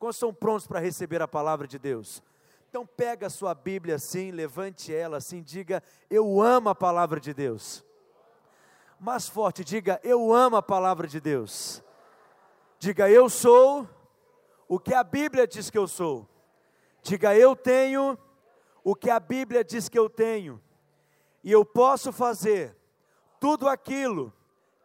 Quantos estão prontos para receber a palavra de Deus? Então pega a sua Bíblia assim, levante ela assim, diga: Eu amo a palavra de Deus. Mais forte, diga: Eu amo a palavra de Deus. Diga: Eu sou o que a Bíblia diz que eu sou. Diga: Eu tenho o que a Bíblia diz que eu tenho. E eu posso fazer tudo aquilo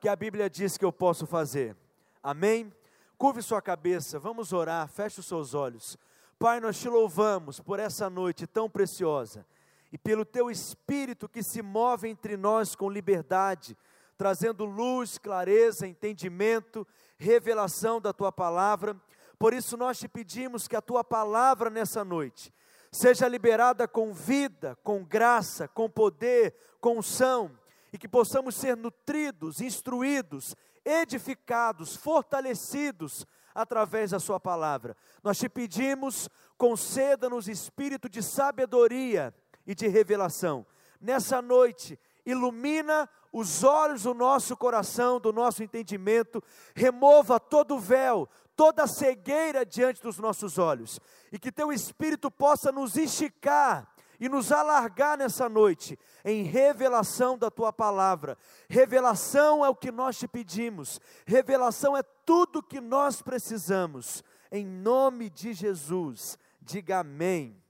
que a Bíblia diz que eu posso fazer. Amém? Curve sua cabeça, vamos orar, feche os seus olhos. Pai, nós te louvamos por essa noite tão preciosa e pelo teu espírito que se move entre nós com liberdade, trazendo luz, clareza, entendimento, revelação da tua palavra. Por isso nós te pedimos que a tua palavra nessa noite seja liberada com vida, com graça, com poder, com unção, e que possamos ser nutridos, instruídos, edificados, fortalecidos através da Sua palavra. Nós te pedimos, conceda-nos espírito de sabedoria e de revelação. Nessa noite, ilumina os olhos do nosso coração, do nosso entendimento, remova todo o véu, toda a cegueira diante dos nossos olhos, e que teu espírito possa nos esticar e nos alargar nessa noite em revelação da tua palavra. Revelação é o que nós te pedimos, revelação é tudo que nós precisamos. Em nome de Jesus, diga amém.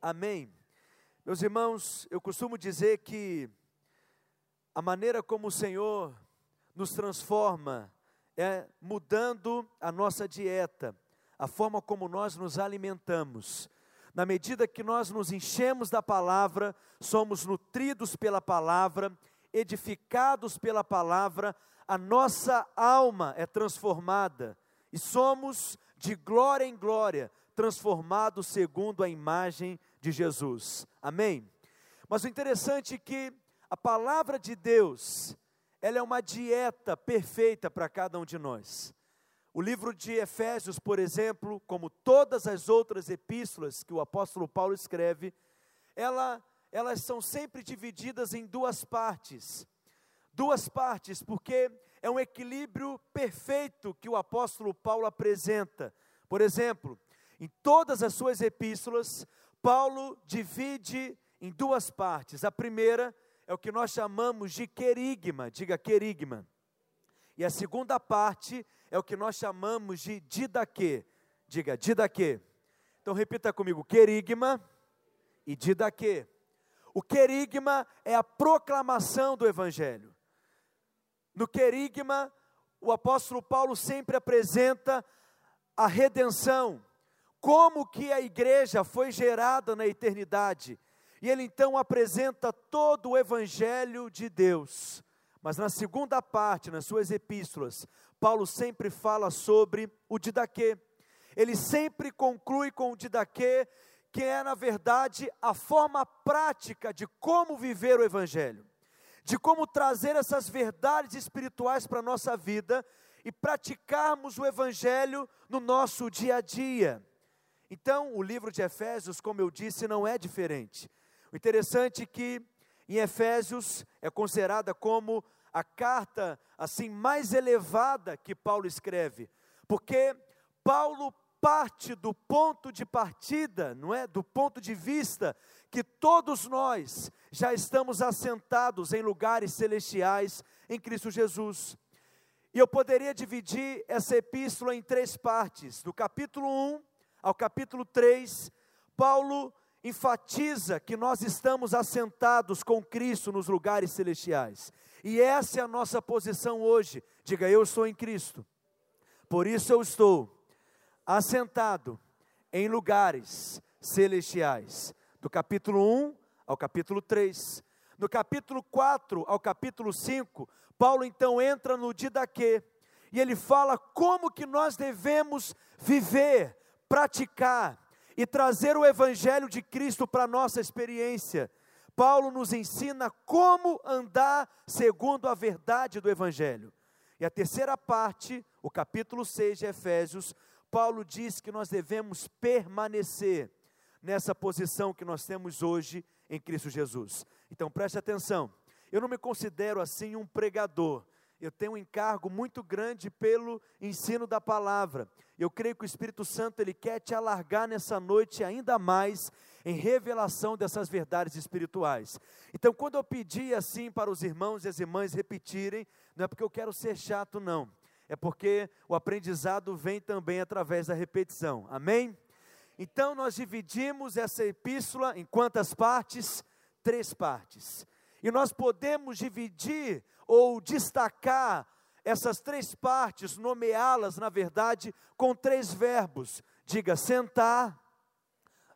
Amém. Meus irmãos, eu costumo dizer que a maneira como o Senhor nos transforma é mudando a nossa dieta, a forma como nós nos alimentamos. Na medida que nós nos enchemos da palavra, somos nutridos pela palavra, edificados pela palavra, a nossa alma é transformada e somos de glória em glória transformados segundo a imagem de Jesus. Amém? Mas o interessante é que a palavra de Deus, ela é uma dieta perfeita para cada um de nós. O livro de Efésios, por exemplo, como todas as outras epístolas que o apóstolo Paulo escreve, ela, elas são sempre divididas em duas partes. Duas partes, porque é um equilíbrio perfeito que o apóstolo Paulo apresenta. Por exemplo, em todas as suas epístolas, Paulo divide em duas partes. A primeira é o que nós chamamos de querigma, diga querigma. E a segunda parte é o que nós chamamos de didaquê. Diga, didaquê. Então repita comigo, querigma e didaquê. O querigma é a proclamação do evangelho. No querigma, o apóstolo Paulo sempre apresenta a redenção, como que a igreja foi gerada na eternidade. E ele então apresenta todo o evangelho de Deus. Mas na segunda parte, nas suas epístolas, Paulo sempre fala sobre o didaquê. Ele sempre conclui com o didaquê, que é, na verdade, a forma prática de como viver o Evangelho, de como trazer essas verdades espirituais para a nossa vida e praticarmos o Evangelho no nosso dia a dia. Então, o livro de Efésios, como eu disse, não é diferente. O interessante é que em Efésios é considerada como a carta assim mais elevada que Paulo escreve, porque Paulo parte do ponto de partida, não é? Do ponto de vista que todos nós já estamos assentados em lugares celestiais em Cristo Jesus. E eu poderia dividir essa epístola em três partes. Do capítulo 1 ao capítulo 3, Paulo enfatiza que nós estamos assentados com Cristo nos lugares celestiais. E essa é a nossa posição hoje. Diga, eu estou em Cristo. Por isso eu estou assentado em lugares celestiais. Do capítulo 1 ao capítulo 3. No capítulo 4 ao capítulo 5, Paulo então entra no Didaquê e ele fala como que nós devemos viver, praticar e trazer o evangelho de Cristo para a nossa experiência. Paulo nos ensina como andar segundo a verdade do Evangelho. E a terceira parte, o capítulo 6 de Efésios, Paulo diz que nós devemos permanecer nessa posição que nós temos hoje em Cristo Jesus. Então preste atenção, eu não me considero assim um pregador, eu tenho um encargo muito grande pelo ensino da palavra. Eu creio que o Espírito Santo ele quer te alargar nessa noite ainda mais em revelação dessas verdades espirituais. Então, quando eu pedi assim para os irmãos e as irmãs repetirem, não é porque eu quero ser chato, não. É porque o aprendizado vem também através da repetição. Amém? Então, nós dividimos essa epístola em quantas partes? Três partes. E nós podemos dividir ou destacar essas três partes, nomeá-las, na verdade, com três verbos. Diga sentar,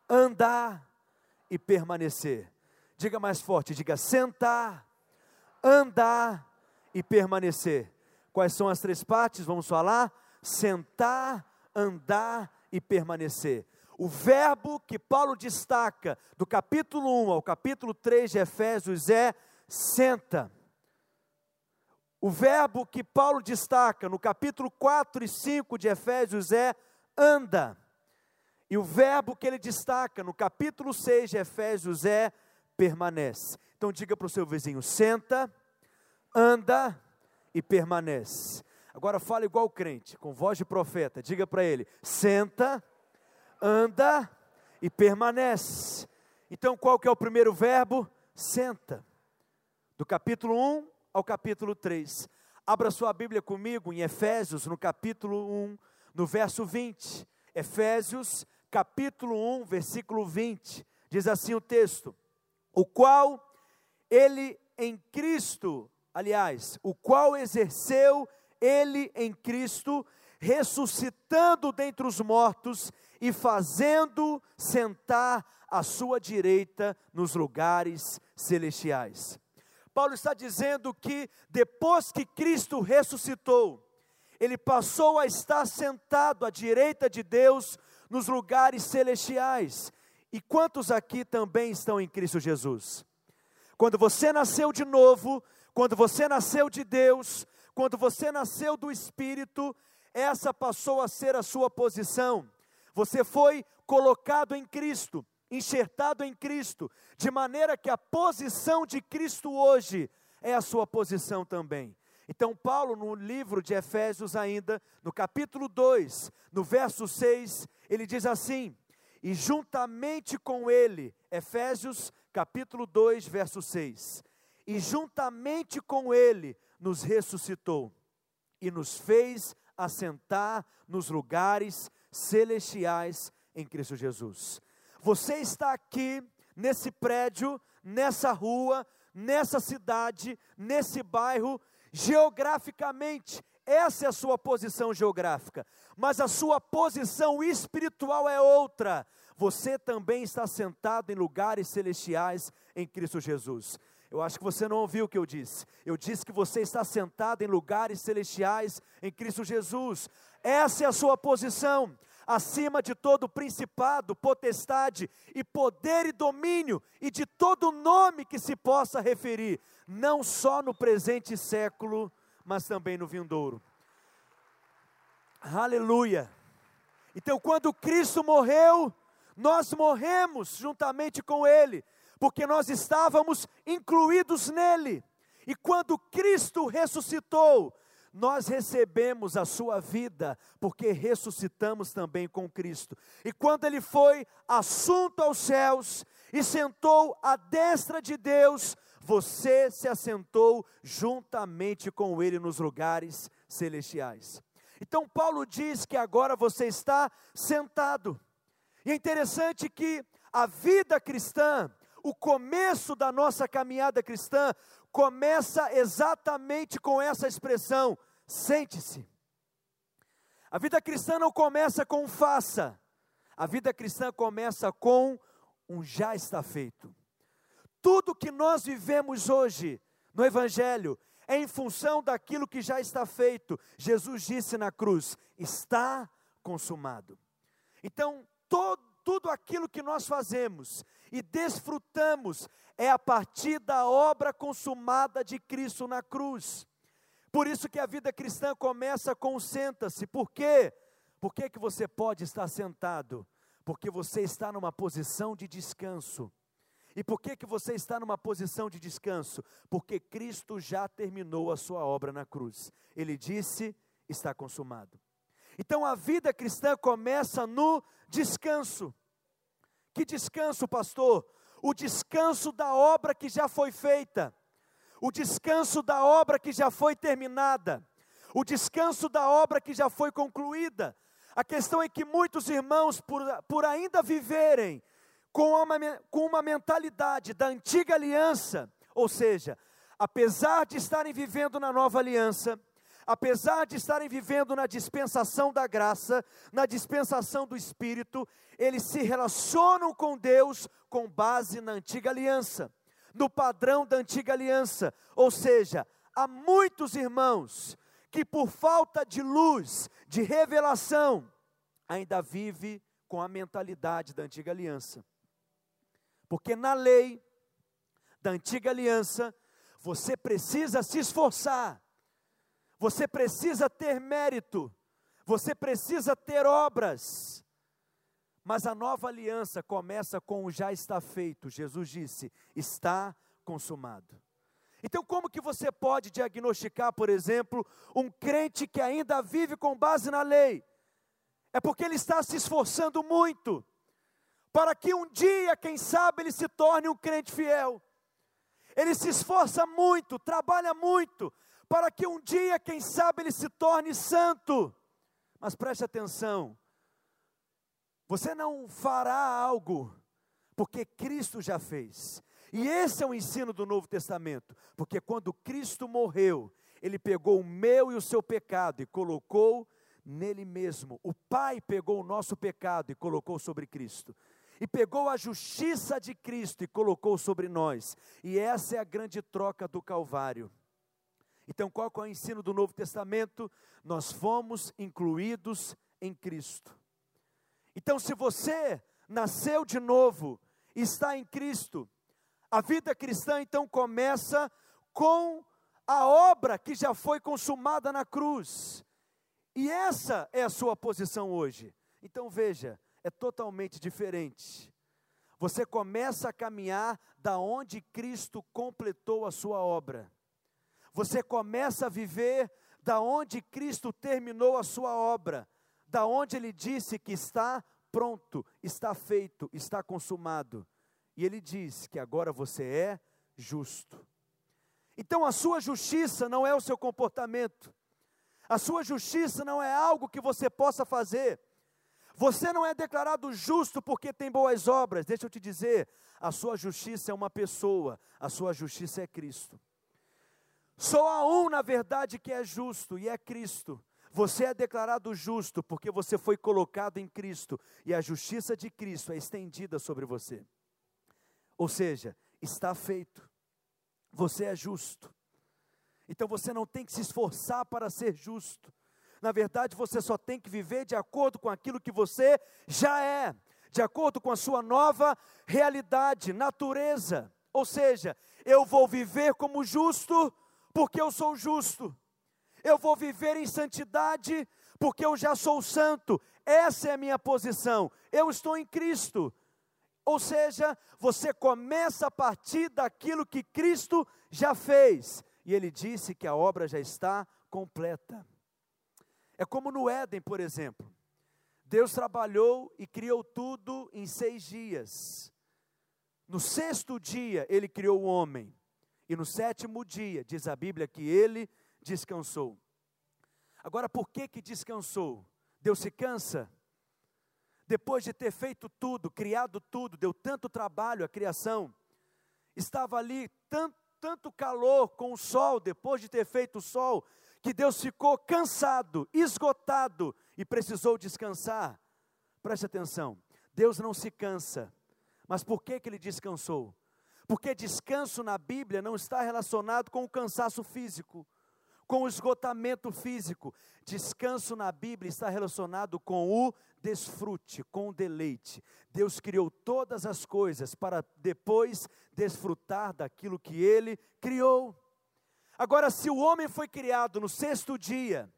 andar e permanecer. Diga mais forte, diga sentar, andar e permanecer. Quais são as três partes? Vamos falar? Sentar, andar e permanecer. O verbo que Paulo destaca do capítulo 1 ao capítulo 3 de Efésios é senta. O verbo que Paulo destaca no capítulo 4 e 5 de Efésios é anda. E o verbo que ele destaca no capítulo 6 de Efésios é permanece. Então diga para o seu vizinho: senta, anda e permanece. Agora fala igual o crente, com voz de profeta. Diga para ele: senta, anda e permanece. Então qual que é o primeiro verbo? Senta. Do capítulo 1 ao capítulo 3. Abra sua Bíblia comigo em Efésios, no capítulo 1, no verso 20. Efésios, capítulo 1, versículo 20. Diz assim o texto: O qual ele em Cristo, aliás, o qual exerceu ele em Cristo, ressuscitando dentre os mortos e fazendo sentar à sua direita nos lugares celestiais. Paulo está dizendo que depois que Cristo ressuscitou, ele passou a estar sentado à direita de Deus nos lugares celestiais. E quantos aqui também estão em Cristo Jesus? Quando você nasceu de novo, quando você nasceu de Deus, quando você nasceu do Espírito, essa passou a ser a sua posição. Você foi colocado em Cristo enxertado em Cristo, de maneira que a posição de Cristo hoje é a sua posição também. Então, Paulo, no livro de Efésios, ainda, no capítulo 2, no verso 6, ele diz assim: E juntamente com ele, Efésios, capítulo 2, verso 6, e juntamente com ele nos ressuscitou e nos fez assentar nos lugares celestiais em Cristo Jesus. Você está aqui, nesse prédio, nessa rua, nessa cidade, nesse bairro, geograficamente, essa é a sua posição geográfica, mas a sua posição espiritual é outra. Você também está sentado em lugares celestiais em Cristo Jesus. Eu acho que você não ouviu o que eu disse. Eu disse que você está sentado em lugares celestiais em Cristo Jesus. Essa é a sua posição acima de todo principado, potestade e poder e domínio, e de todo nome que se possa referir, não só no presente século, mas também no vindouro. Aleluia! Então, quando Cristo morreu, nós morremos juntamente com Ele, porque nós estávamos incluídos nele. E quando Cristo ressuscitou, nós recebemos a sua vida, porque ressuscitamos também com Cristo. E quando ele foi assunto aos céus e sentou à destra de Deus, você se assentou juntamente com ele nos lugares celestiais. Então, Paulo diz que agora você está sentado. E é interessante que a vida cristã, o começo da nossa caminhada cristã, começa exatamente com essa expressão: Sente-se. A vida cristã não começa com faça. A vida cristã começa com um já está feito. Tudo que nós vivemos hoje no Evangelho é em função daquilo que já está feito. Jesus disse na cruz: está consumado. Então, todo, tudo aquilo que nós fazemos e desfrutamos é a partir da obra consumada de Cristo na cruz. Por isso que a vida cristã começa com senta-se. Por quê? Por que, que você pode estar sentado? Porque você está numa posição de descanso. E por que, que você está numa posição de descanso? Porque Cristo já terminou a sua obra na cruz. Ele disse: está consumado. Então a vida cristã começa no descanso. Que descanso, pastor? O descanso da obra que já foi feita, o descanso da obra que já foi terminada, o descanso da obra que já foi concluída. A questão é que muitos irmãos, por, por ainda viverem com uma, com uma mentalidade da antiga aliança, ou seja, apesar de estarem vivendo na nova aliança, apesar de estarem vivendo na dispensação da graça, na dispensação do Espírito, eles se relacionam com Deus com base na antiga aliança, no padrão da antiga aliança. Ou seja, há muitos irmãos que, por falta de luz, de revelação, ainda vive com a mentalidade da antiga aliança. Porque na lei da antiga aliança, você precisa se esforçar você precisa ter mérito, você precisa ter obras. Mas a nova aliança começa com o já está feito. Jesus disse: está consumado. Então, como que você pode diagnosticar, por exemplo, um crente que ainda vive com base na lei? É porque ele está se esforçando muito para que um dia, quem sabe, ele se torne um crente fiel. Ele se esforça muito, trabalha muito, para que um dia, quem sabe, ele se torne santo. Mas preste atenção, você não fará algo porque Cristo já fez. E esse é o ensino do Novo Testamento, porque quando Cristo morreu, ele pegou o meu e o seu pecado e colocou nele mesmo. O Pai pegou o nosso pecado e colocou sobre Cristo. E pegou a justiça de Cristo e colocou sobre nós. E essa é a grande troca do Calvário. Então, qual é o ensino do Novo Testamento? Nós fomos incluídos em Cristo. Então, se você nasceu de novo, está em Cristo, a vida cristã então começa com a obra que já foi consumada na cruz. E essa é a sua posição hoje. Então veja, é totalmente diferente. Você começa a caminhar da onde Cristo completou a sua obra. Você começa a viver da onde Cristo terminou a sua obra, da onde ele disse que está pronto, está feito, está consumado. E ele diz que agora você é justo. Então a sua justiça não é o seu comportamento. A sua justiça não é algo que você possa fazer. Você não é declarado justo porque tem boas obras. Deixa eu te dizer, a sua justiça é uma pessoa, a sua justiça é Cristo. Só há um, na verdade, que é justo, e é Cristo. Você é declarado justo porque você foi colocado em Cristo, e a justiça de Cristo é estendida sobre você. Ou seja, está feito. Você é justo. Então você não tem que se esforçar para ser justo. Na verdade, você só tem que viver de acordo com aquilo que você já é, de acordo com a sua nova realidade, natureza. Ou seja, eu vou viver como justo porque eu sou justo. Eu vou viver em santidade, porque eu já sou santo. Essa é a minha posição. Eu estou em Cristo. Ou seja, você começa a partir daquilo que Cristo já fez. E ele disse que a obra já está completa. É como no Éden, por exemplo. Deus trabalhou e criou tudo em seis dias. No sexto dia, ele criou o homem. E no sétimo dia, diz a Bíblia que ele descansou. Agora, por que que descansou? Deus se cansa? Depois de ter feito tudo, criado tudo, deu tanto trabalho a criação, estava ali tanto, tanto calor com o sol, depois de ter feito o sol, que Deus ficou cansado, esgotado e precisou descansar. Preste atenção, Deus não se cansa, mas por que, que ele descansou? Porque descanso na Bíblia não está relacionado com o cansaço físico, com o esgotamento físico. Descanso na Bíblia está relacionado com o desfrute, com o deleite. Deus criou todas as coisas para depois desfrutar daquilo que ele criou. Agora, se o homem foi criado no sexto dia,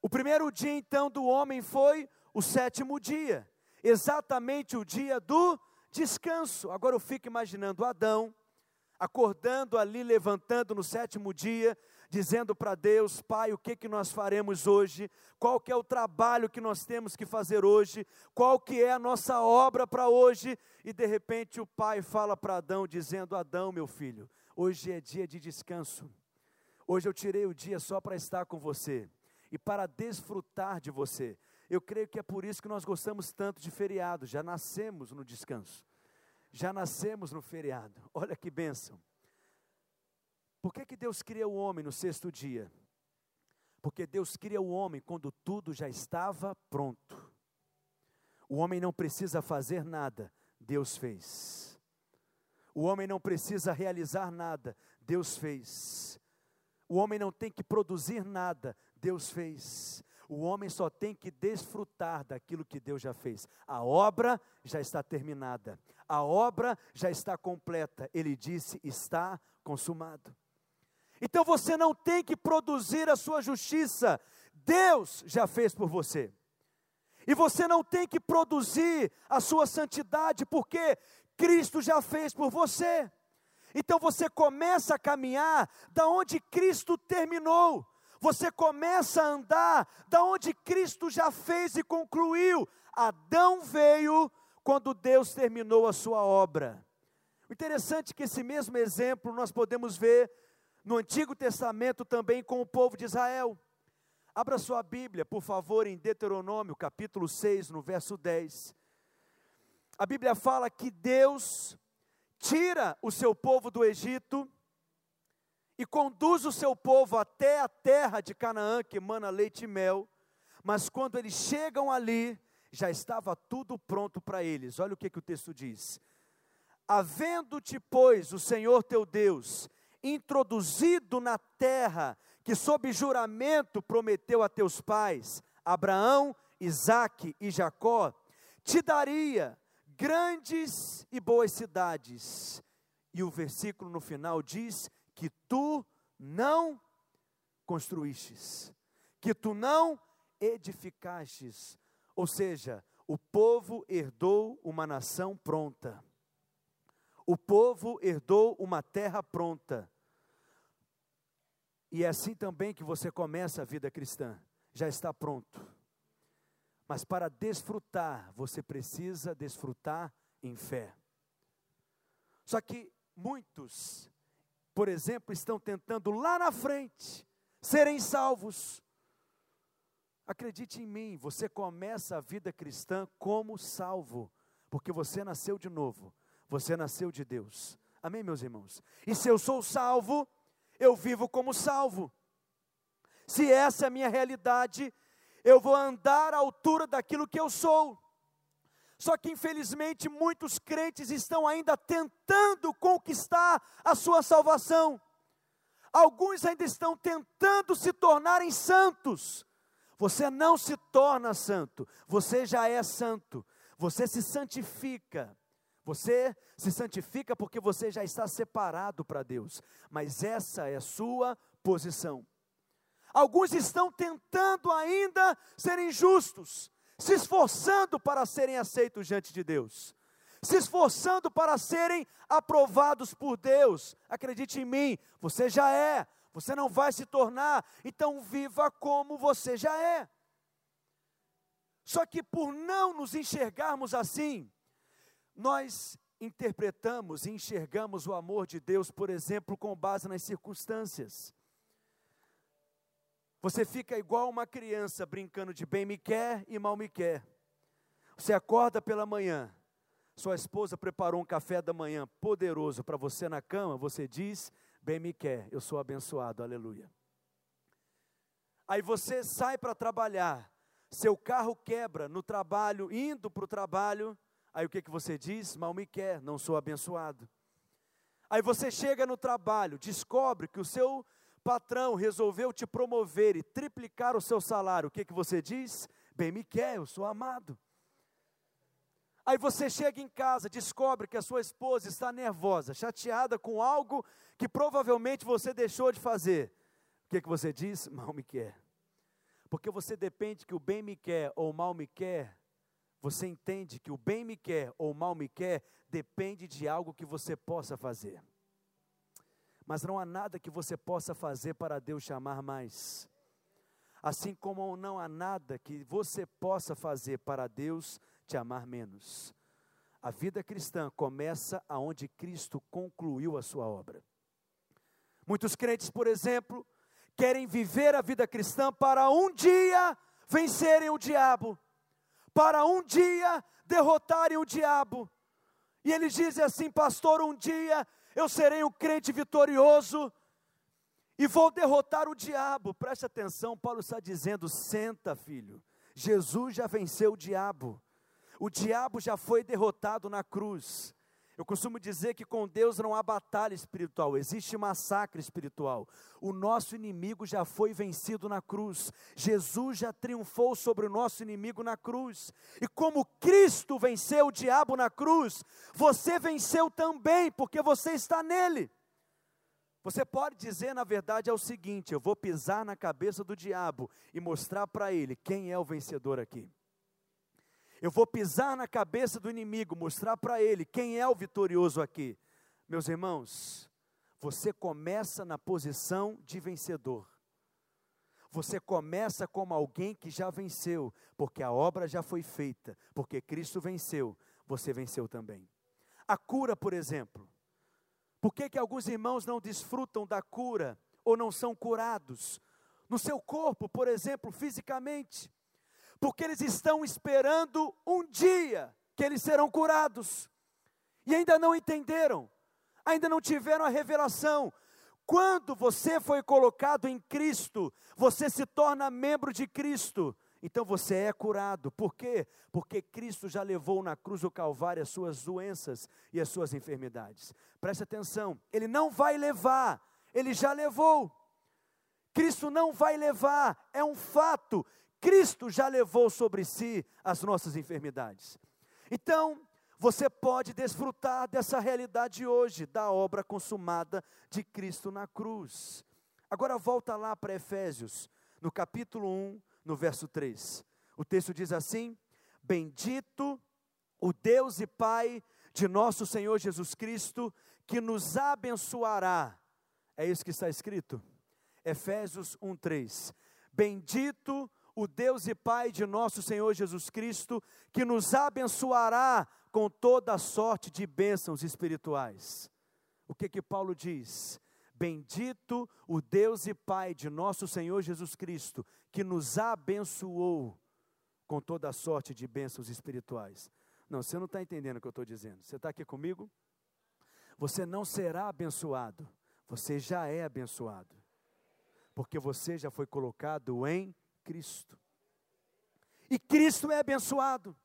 o primeiro dia então do homem foi o sétimo dia, exatamente o dia do descanso. Agora eu fico imaginando Adão acordando ali, levantando no sétimo dia, dizendo para Deus, Pai, o que que nós faremos hoje? Qual que é o trabalho que nós temos que fazer hoje? Qual que é a nossa obra para hoje? E de repente o Pai fala para Adão dizendo: Adão, meu filho, hoje é dia de descanso. Hoje eu tirei o dia só para estar com você e para desfrutar de você. Eu creio que é por isso que nós gostamos tanto de feriado, já nascemos no descanso já nascemos no feriado. Olha que bênção. Por que, que Deus cria o homem no sexto dia? Porque Deus cria o homem quando tudo já estava pronto. O homem não precisa fazer nada, Deus fez. O homem não precisa realizar nada, Deus fez. O homem não tem que produzir nada, Deus fez. O homem só tem que desfrutar daquilo que Deus já fez. A obra já está terminada, a obra já está completa. Ele disse: está consumado. Então você não tem que produzir a sua justiça, Deus já fez por você. E você não tem que produzir a sua santidade, porque Cristo já fez por você. Então você começa a caminhar da onde Cristo terminou você começa a andar da onde Cristo já fez e concluiu. Adão veio quando Deus terminou a sua obra. Interessante é que esse mesmo exemplo nós podemos ver no Antigo Testamento também com o povo de Israel. Abra sua Bíblia, por favor, em Deuteronômio, capítulo 6, no verso 10. A Bíblia fala que Deus tira o seu povo do Egito e conduz o seu povo até a terra de Canaã, que emana leite e mel, mas quando eles chegam ali, já estava tudo pronto para eles. Olha o que, que o texto diz: Havendo-te, pois, o Senhor teu Deus introduzido na terra que, sob juramento, prometeu a teus pais, Abraão, Isaque e Jacó, te daria grandes e boas cidades. E o versículo no final diz: que tu não construístes, que tu não edificastes. Ou seja, o povo herdou uma nação pronta. O povo herdou uma terra pronta. E é assim também que você começa a vida cristã. Já está pronto. Mas para desfrutar, você precisa desfrutar em fé. Só que muitos por exemplo, estão tentando lá na frente serem salvos. Acredite em mim, você começa a vida cristã como salvo, porque você nasceu de novo, você nasceu de Deus. Amém, meus irmãos? E se eu sou salvo, eu vivo como salvo. Se essa é a minha realidade, eu vou andar à altura daquilo que eu sou. Só que infelizmente muitos crentes estão ainda tentando conquistar a sua salvação. Alguns ainda estão tentando se tornarem santos. Você não se torna santo, você já é santo. Você se santifica. Você se santifica porque você já está separado para Deus, mas essa é a sua posição. Alguns estão tentando ainda serem justos, se esforçando para serem aceitos diante de Deus, se esforçando para serem aprovados por Deus. Acredite em mim, você já é, você não vai se tornar, então viva como você já é. Só que por não nos enxergarmos assim, nós interpretamos e enxergamos o amor de Deus, por exemplo, com base nas circunstâncias. Você fica igual uma criança brincando de bem me quer e mal me quer. Você acorda pela manhã, sua esposa preparou um café da manhã poderoso para você na cama, você diz: bem me quer, eu sou abençoado, aleluia. Aí você sai para trabalhar, seu carro quebra no trabalho, indo para o trabalho, aí o que, que você diz? Mal me quer, não sou abençoado. Aí você chega no trabalho, descobre que o seu patrão resolveu te promover e triplicar o seu salário, o que, que você diz? Bem me quer, eu sou amado. Aí você chega em casa, descobre que a sua esposa está nervosa, chateada com algo que provavelmente você deixou de fazer. O que, que você diz? Mal me quer. Porque você depende que o bem me quer ou mal me quer você entende que o bem me quer ou mal me quer depende de algo que você possa fazer. Mas não há nada que você possa fazer para Deus chamar mais. Assim como não há nada que você possa fazer para Deus te amar menos. A vida cristã começa aonde Cristo concluiu a sua obra. Muitos crentes, por exemplo, querem viver a vida cristã para um dia vencerem o diabo, para um dia derrotarem o diabo. E eles dizem assim, pastor, um dia eu serei um crente vitorioso e vou derrotar o diabo. Preste atenção, Paulo está dizendo: senta, filho. Jesus já venceu o diabo. O diabo já foi derrotado na cruz. Eu costumo dizer que com Deus não há batalha espiritual, existe massacre espiritual. O nosso inimigo já foi vencido na cruz. Jesus já triunfou sobre o nosso inimigo na cruz. E como Cristo venceu o diabo na cruz, você venceu também, porque você está nele. Você pode dizer, na verdade, é o seguinte: eu vou pisar na cabeça do diabo e mostrar para ele quem é o vencedor aqui. Eu vou pisar na cabeça do inimigo, mostrar para ele quem é o vitorioso aqui. Meus irmãos, você começa na posição de vencedor. Você começa como alguém que já venceu, porque a obra já foi feita, porque Cristo venceu, você venceu também. A cura, por exemplo. Por que, que alguns irmãos não desfrutam da cura ou não são curados? No seu corpo, por exemplo, fisicamente porque eles estão esperando um dia que eles serão curados, e ainda não entenderam, ainda não tiveram a revelação. Quando você foi colocado em Cristo, você se torna membro de Cristo, então você é curado. Por quê? Porque Cristo já levou na cruz do Calvário as suas doenças e as suas enfermidades. Preste atenção, Ele não vai levar, Ele já levou. Cristo não vai levar, é um fato. Cristo já levou sobre si as nossas enfermidades. Então, você pode desfrutar dessa realidade hoje, da obra consumada de Cristo na cruz. Agora volta lá para Efésios, no capítulo 1, no verso 3. O texto diz assim: Bendito o Deus e Pai de nosso Senhor Jesus Cristo, que nos abençoará. É isso que está escrito? Efésios 1:3. Bendito o Deus e Pai de nosso Senhor Jesus Cristo, que nos abençoará com toda sorte de bênçãos espirituais. O que que Paulo diz? Bendito o Deus e Pai de nosso Senhor Jesus Cristo, que nos abençoou com toda sorte de bênçãos espirituais. Não, você não está entendendo o que eu estou dizendo. Você está aqui comigo? Você não será abençoado, você já é abençoado, porque você já foi colocado em Cristo. E Cristo é abençoado.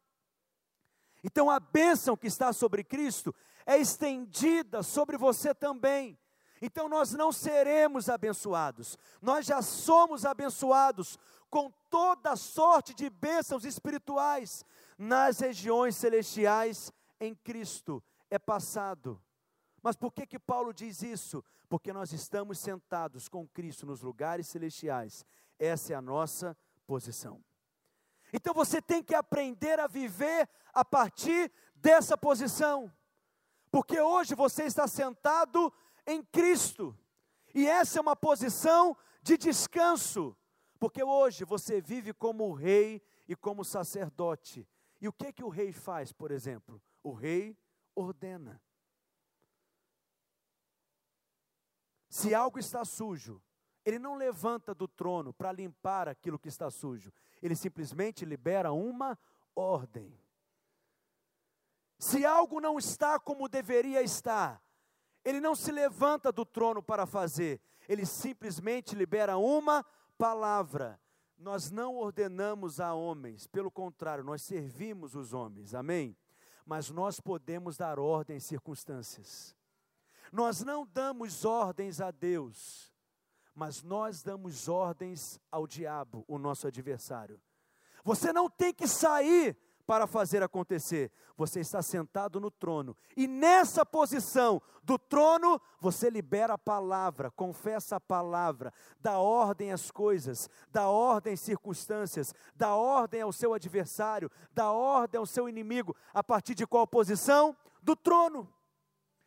Então a bênção que está sobre Cristo é estendida sobre você também. Então nós não seremos abençoados, nós já somos abençoados com toda sorte de bênçãos espirituais nas regiões celestiais em Cristo. É passado. Mas por que que Paulo diz isso? Porque nós estamos sentados com Cristo nos lugares celestiais essa é a nossa posição. Então você tem que aprender a viver a partir dessa posição. Porque hoje você está sentado em Cristo. E essa é uma posição de descanso. Porque hoje você vive como rei e como sacerdote. E o que que o rei faz, por exemplo? O rei ordena. Se algo está sujo, ele não levanta do trono para limpar aquilo que está sujo, ele simplesmente libera uma ordem. Se algo não está como deveria estar, ele não se levanta do trono para fazer, ele simplesmente libera uma palavra. Nós não ordenamos a homens, pelo contrário, nós servimos os homens, amém? Mas nós podemos dar ordem em circunstâncias. Nós não damos ordens a Deus, mas nós damos ordens ao diabo, o nosso adversário. Você não tem que sair para fazer acontecer. Você está sentado no trono, e nessa posição do trono, você libera a palavra, confessa a palavra, dá ordem às coisas, dá ordem às circunstâncias, dá ordem ao seu adversário, dá ordem ao seu inimigo, a partir de qual posição? Do trono.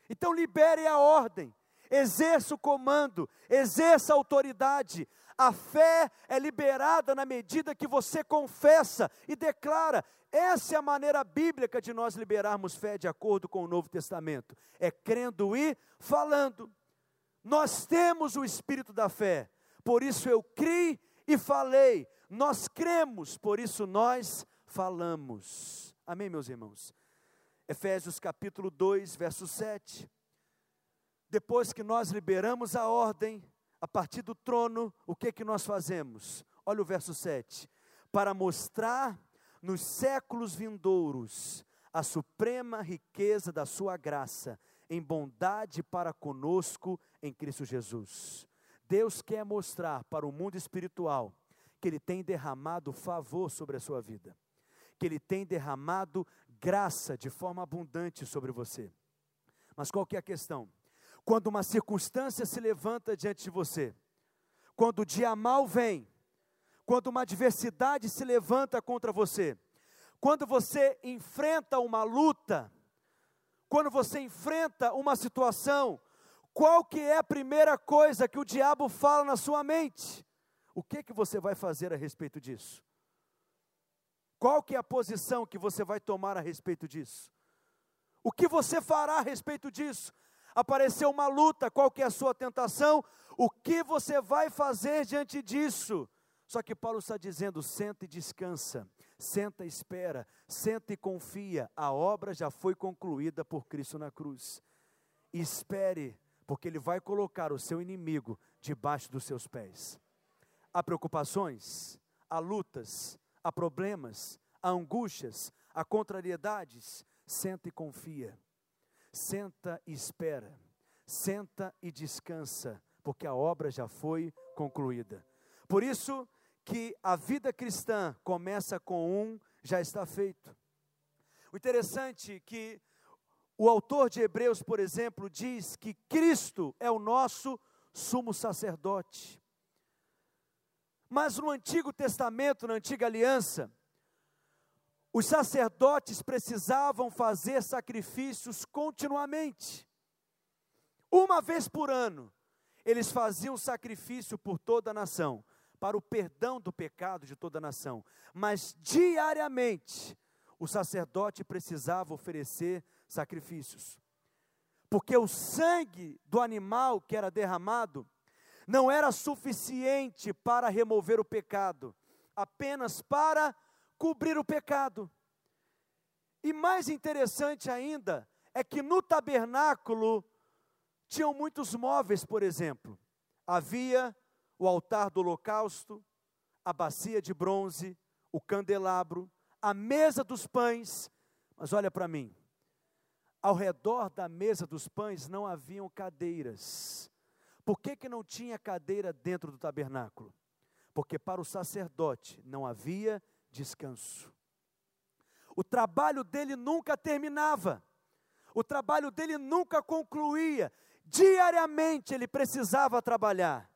Então libere a ordem, exerça o comando, exerça a autoridade. A fé é liberada na medida que você confessa e declara. Essa é a maneira bíblica de nós liberarmos fé de acordo com o Novo Testamento. É crendo e falando. Nós temos o espírito da fé. Por isso eu criei e falei. Nós cremos, por isso nós falamos. Amém, meus irmãos. Efésios capítulo 2, verso 7. Depois que nós liberamos a ordem, a partir do trono, o que que nós fazemos? Olha o verso 7. Para mostrar nos séculos vindouros a suprema riqueza da sua graça, em bondade para conosco em Cristo Jesus. Deus quer mostrar para o mundo espiritual que Ele tem derramado favor sobre a sua vida, que Ele tem derramado graça de forma abundante sobre você. Mas qual que é a questão? Quando uma circunstância se levanta diante de você, quando o dia mal vem, quando uma adversidade se levanta contra você, quando você enfrenta uma luta, quando você enfrenta uma situação, qual que é a primeira coisa que o diabo fala na sua mente? O que que você vai fazer a respeito disso? Qual que é a posição que você vai tomar a respeito disso? O que você fará a respeito disso? Apareceu uma luta, qual que é a sua tentação? O que você vai fazer diante disso? Só que Paulo está dizendo: senta e descansa, senta e espera, senta e confia, a obra já foi concluída por Cristo na cruz. espere, porque Ele vai colocar o seu inimigo debaixo dos seus pés. Há preocupações, há lutas, há problemas, há angústias, há contrariedades, senta e confia Senta e espera, senta e descansa, porque a obra já foi concluída. Por isso que a vida cristã começa com um já está feito. O interessante é que o autor de Hebreus, por exemplo, diz que Cristo é o nosso sumo sacerdote. Mas no Antigo Testamento, na Antiga Aliança, os sacerdotes precisavam fazer sacrifícios continuamente. Uma vez por ano, eles faziam sacrifício por toda a nação, para o perdão do pecado de toda a nação. Mas diariamente, o sacerdote precisava oferecer sacrifícios. Porque o sangue do animal que era derramado não era suficiente para remover o pecado, apenas para cobrir o pecado. E mais interessante ainda é que no tabernáculo tinham muitos móveis, por exemplo. Havia o altar do holocausto, a bacia de bronze, o candelabro, a mesa dos pães. Mas olha para mim, ao redor da mesa dos pães não haviam cadeiras. Por que, que não tinha cadeira dentro do tabernáculo? Porque para o sacerdote não havia descanso. O trabalho dele nunca terminava, o trabalho dele nunca concluía. Diariamente ele precisava trabalhar,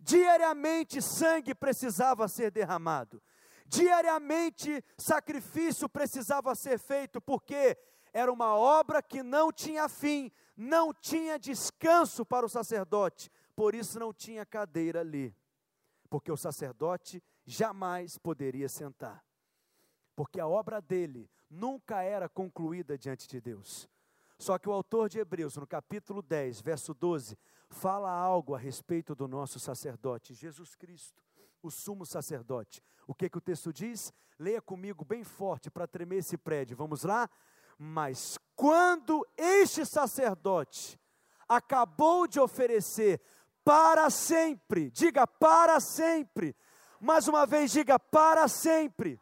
diariamente sangue precisava ser derramado, diariamente sacrifício precisava ser feito, porque era uma obra que não tinha fim, não tinha descanso para o sacerdote, por isso não tinha cadeira ali, porque o sacerdote jamais poderia sentar, porque a obra dele nunca era concluída diante de Deus. Só que o autor de Hebreus, no capítulo 10, verso 12, fala algo a respeito do nosso sacerdote, Jesus Cristo, o sumo sacerdote. O que, que o texto diz? Leia comigo bem forte para tremer esse prédio. Vamos lá? Mas quando este sacerdote acabou de oferecer para sempre, diga para sempre, mais uma vez, diga para sempre.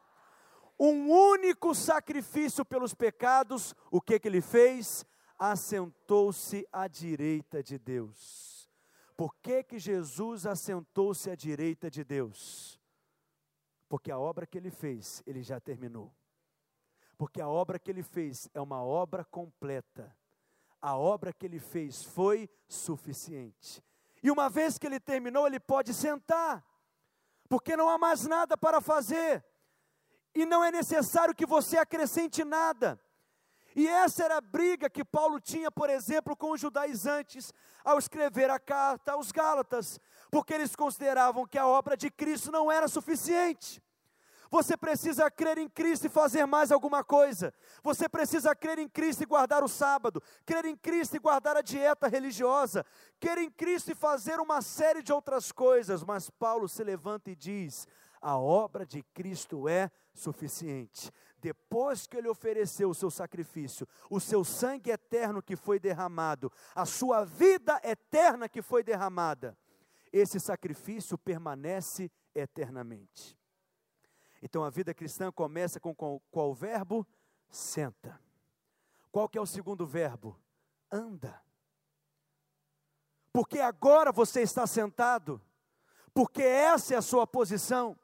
Um único sacrifício pelos pecados, o que que ele fez? Assentou-se à direita de Deus. Por que que Jesus assentou-se à direita de Deus? Porque a obra que ele fez, ele já terminou. Porque a obra que ele fez é uma obra completa. A obra que ele fez foi suficiente. E uma vez que ele terminou, ele pode sentar, porque não há mais nada para fazer, e não é necessário que você acrescente nada. E essa era a briga que Paulo tinha, por exemplo, com os judaizantes, ao escrever a carta aos Gálatas, porque eles consideravam que a obra de Cristo não era suficiente. Você precisa crer em Cristo e fazer mais alguma coisa. Você precisa crer em Cristo e guardar o sábado, crer em Cristo e guardar a dieta religiosa, crer em Cristo e fazer uma série de outras coisas. Mas Paulo se levanta e diz: a obra de Cristo é suficiente depois que ele ofereceu o seu sacrifício, o seu sangue eterno que foi derramado, a sua vida eterna que foi derramada, esse sacrifício permanece eternamente. Então a vida cristã começa com qual, qual verbo? Senta. Qual que é o segundo verbo? Anda. Porque agora você está sentado, porque essa é a sua posição,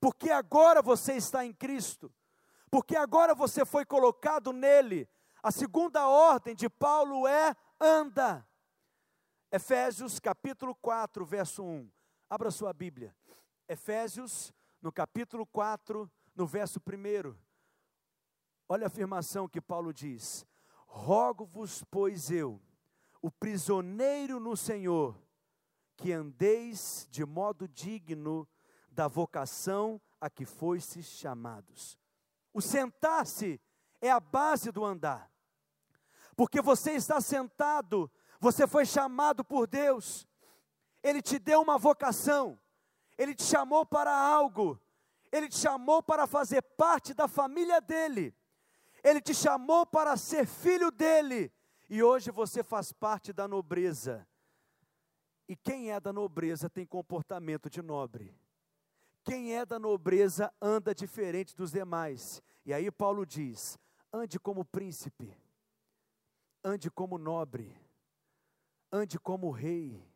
porque agora você está em Cristo, porque agora você foi colocado nele. A segunda ordem de Paulo é anda. Efésios capítulo 4, verso 1. Abra sua Bíblia. Efésios, no capítulo 4, no verso 1. Olha a afirmação que Paulo diz: Rogo-vos, pois eu, o prisioneiro no Senhor, que andeis de modo digno da vocação a que fostes chamados o sentar-se é a base do andar. Porque você está sentado, você foi chamado por Deus, Ele te deu uma vocação, Ele te chamou para algo, Ele te chamou para fazer parte da família dEle, Ele te chamou para ser filho dEle, e hoje você faz parte da nobreza. E quem é da nobreza tem comportamento de nobre. Quem é da nobreza anda diferente dos demais. E aí Paulo diz: ande como príncipe, ande como nobre, ande como rei,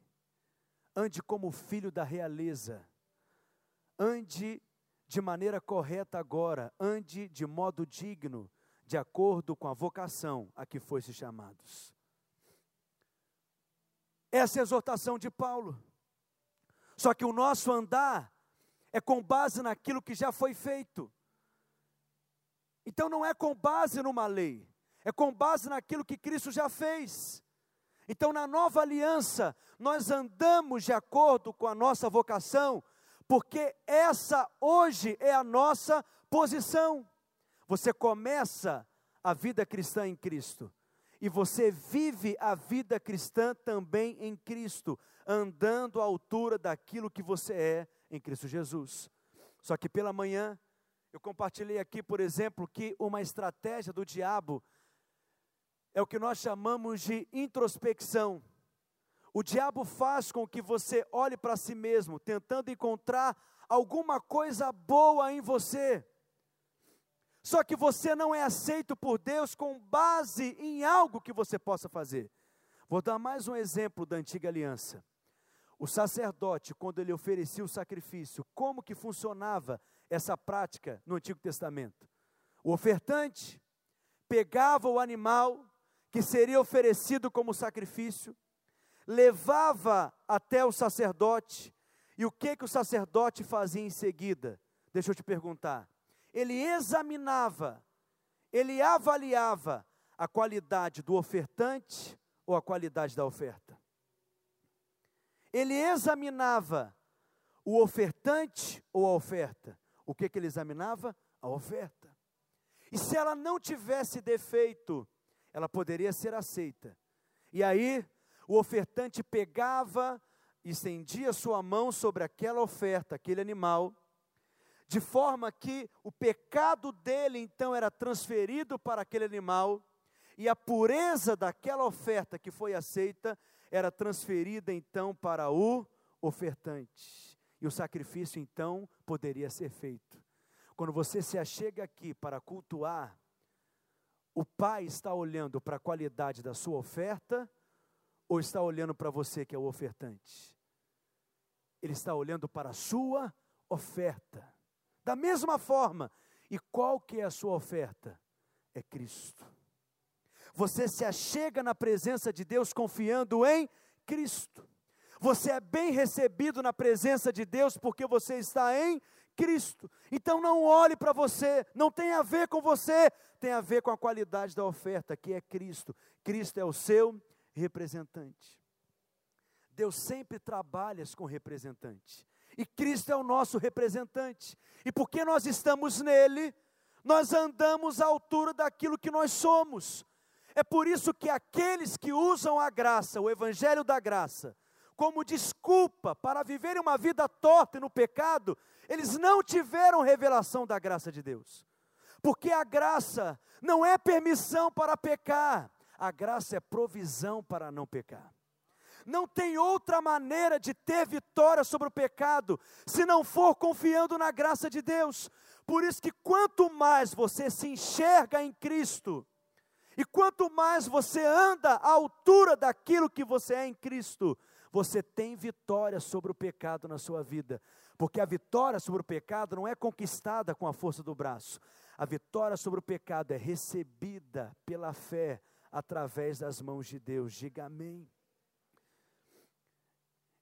ande como filho da realeza, ande de maneira correta agora, ande de modo digno, de acordo com a vocação a que fosse chamados. Essa é a exortação de Paulo. Só que o nosso andar é com base naquilo que já foi feito. Então não é com base numa lei, é com base naquilo que Cristo já fez. Então, na nova aliança, nós andamos de acordo com a nossa vocação, porque essa hoje é a nossa posição. Você começa a vida cristã em Cristo, e você vive a vida cristã também em Cristo, andando à altura daquilo que você é em Cristo Jesus. Só que pela manhã, eu compartilhei aqui, por exemplo, que uma estratégia do diabo é o que nós chamamos de introspecção. O diabo faz com que você olhe para si mesmo, tentando encontrar alguma coisa boa em você. Só que você não é aceito por Deus com base em algo que você possa fazer. Vou dar mais um exemplo da antiga aliança. O sacerdote, quando ele oferecia o sacrifício, como que funcionava essa prática no Antigo Testamento? O ofertante pegava o animal que seria oferecido como sacrifício, levava até o sacerdote, e o que que o sacerdote fazia em seguida? Deixa eu te perguntar. Ele examinava, ele avaliava a qualidade do ofertante ou a qualidade da oferta ele examinava o ofertante ou a oferta. O que, que ele examinava? A oferta. E se ela não tivesse defeito, ela poderia ser aceita. E aí, o ofertante pegava e estendia sua mão sobre aquela oferta, aquele animal, de forma que o pecado dele então era transferido para aquele animal, e a pureza daquela oferta que foi aceita era transferida então para o ofertante. E o sacrifício então poderia ser feito. Quando você se achega aqui para cultuar, o Pai está olhando para a qualidade da sua oferta ou está olhando para você que é o ofertante? Ele está olhando para a sua oferta. Da mesma forma, e qual que é a sua oferta? é Cristo. Você se achega na presença de Deus confiando em Cristo. Você é bem recebido na presença de Deus porque você está em Cristo. Então não olhe para você, não tem a ver com você, tem a ver com a qualidade da oferta, que é Cristo. Cristo é o seu representante. Deus sempre trabalha com representante. E Cristo é o nosso representante. E porque nós estamos nele, nós andamos à altura daquilo que nós somos. É por isso que aqueles que usam a graça, o evangelho da graça, como desculpa para viverem uma vida torta e no pecado, eles não tiveram revelação da graça de Deus. Porque a graça não é permissão para pecar, a graça é provisão para não pecar. Não tem outra maneira de ter vitória sobre o pecado se não for confiando na graça de Deus. Por isso que quanto mais você se enxerga em Cristo, e quanto mais você anda à altura daquilo que você é em Cristo, você tem vitória sobre o pecado na sua vida. Porque a vitória sobre o pecado não é conquistada com a força do braço. A vitória sobre o pecado é recebida pela fé através das mãos de Deus. Diga amém.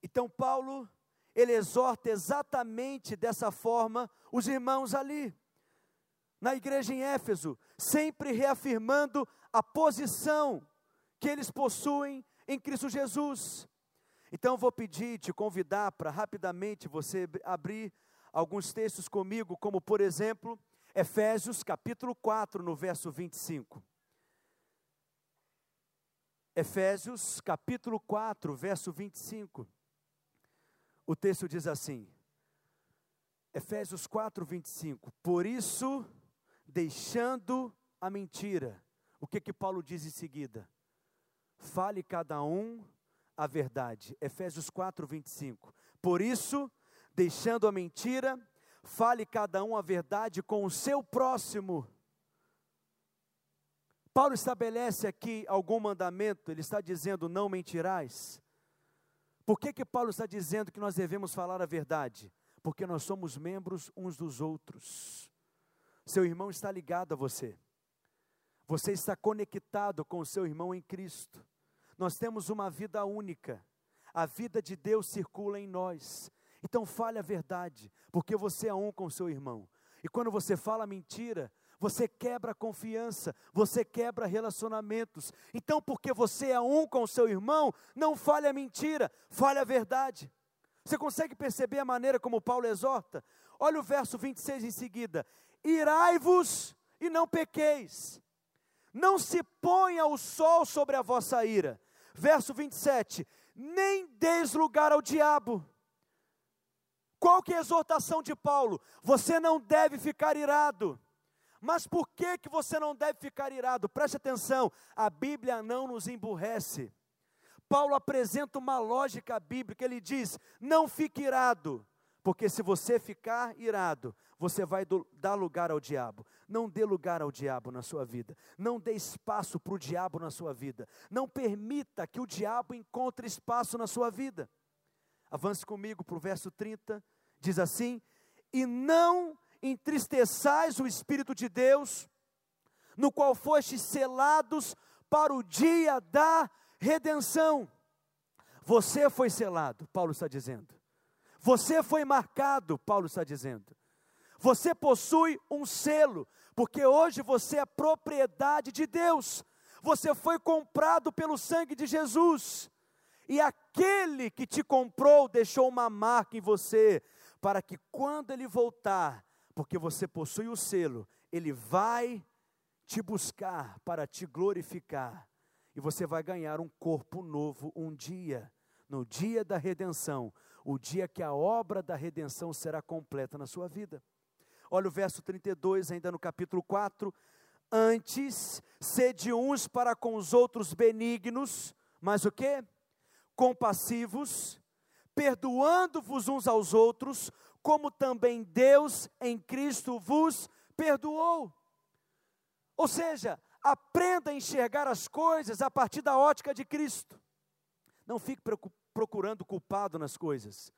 Então Paulo, ele exorta exatamente dessa forma os irmãos ali, na igreja em Éfeso, sempre reafirmando a posição que eles possuem em Cristo Jesus. Então vou pedir, te convidar para rapidamente você abrir alguns textos comigo, como por exemplo, Efésios capítulo 4, no verso 25. Efésios capítulo 4, verso 25. O texto diz assim, Efésios 4, 25: Por isso, deixando a mentira, o que que Paulo diz em seguida? Fale cada um a verdade. Efésios 4, 25. Por isso, deixando a mentira, fale cada um a verdade com o seu próximo. Paulo estabelece aqui algum mandamento, ele está dizendo: não mentirás. Por que, que Paulo está dizendo que nós devemos falar a verdade? Porque nós somos membros uns dos outros. Seu irmão está ligado a você. Você está conectado com o seu irmão em Cristo. Nós temos uma vida única. A vida de Deus circula em nós. Então fale a verdade, porque você é um com o seu irmão. E quando você fala mentira, você quebra confiança, você quebra relacionamentos. Então, porque você é um com o seu irmão, não fale a mentira, fale a verdade. Você consegue perceber a maneira como Paulo exorta? Olha o verso 26 em seguida: Irai-vos e não pequeis, não se ponha o sol sobre a vossa ira. Verso 27, nem deis lugar ao diabo. Qual que é a exortação de Paulo? Você não deve ficar irado. Mas por que, que você não deve ficar irado? Preste atenção, a Bíblia não nos emburrece. Paulo apresenta uma lógica bíblica, ele diz: não fique irado, porque se você ficar irado, você vai do, dar lugar ao diabo. Não dê lugar ao diabo na sua vida. Não dê espaço para o diabo na sua vida. Não permita que o diabo encontre espaço na sua vida. Avance comigo para o verso 30, diz assim: E não entristeçais o Espírito de Deus, no qual fostes selados para o dia da redenção. Você foi selado, Paulo está dizendo. Você foi marcado, Paulo está dizendo. Você possui um selo, porque hoje você é propriedade de Deus. Você foi comprado pelo sangue de Jesus. E aquele que te comprou deixou uma marca em você, para que quando ele voltar, porque você possui o selo, ele vai te buscar para te glorificar. E você vai ganhar um corpo novo um dia, no dia da redenção, o dia que a obra da redenção será completa na sua vida. Olha o verso 32, ainda no capítulo 4. Antes, sede uns para com os outros benignos, mas o que? Compassivos, perdoando-vos uns aos outros, como também Deus em Cristo vos perdoou. Ou seja, aprenda a enxergar as coisas a partir da ótica de Cristo. Não fique procurando culpado nas coisas.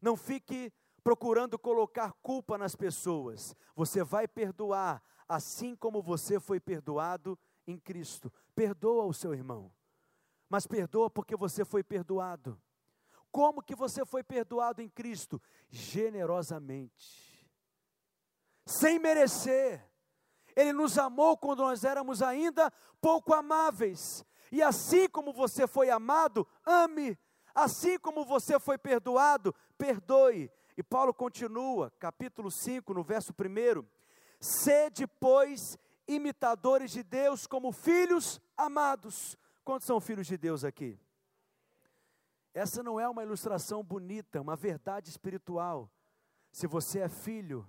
Não fique procurando colocar culpa nas pessoas. Você vai perdoar assim como você foi perdoado em Cristo. Perdoa o seu irmão, mas perdoa porque você foi perdoado. Como que você foi perdoado em Cristo? Generosamente, sem merecer. Ele nos amou quando nós éramos ainda pouco amáveis. E assim como você foi amado, ame. Assim como você foi perdoado, perdoe. E Paulo continua, capítulo 5, no verso 1: Sede, pois, imitadores de Deus como filhos amados. Quantos são filhos de Deus aqui? Essa não é uma ilustração bonita, uma verdade espiritual. Se você é filho,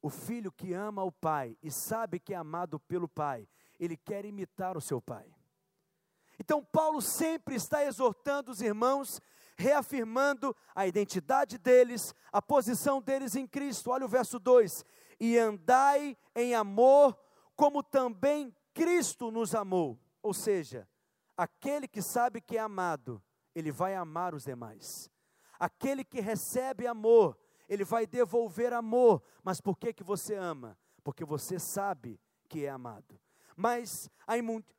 o filho que ama o pai e sabe que é amado pelo pai, ele quer imitar o seu pai. Então, Paulo sempre está exortando os irmãos, reafirmando a identidade deles, a posição deles em Cristo. Olha o verso 2: E andai em amor, como também Cristo nos amou. Ou seja, aquele que sabe que é amado, ele vai amar os demais. Aquele que recebe amor, ele vai devolver amor. Mas por que, que você ama? Porque você sabe que é amado. Mas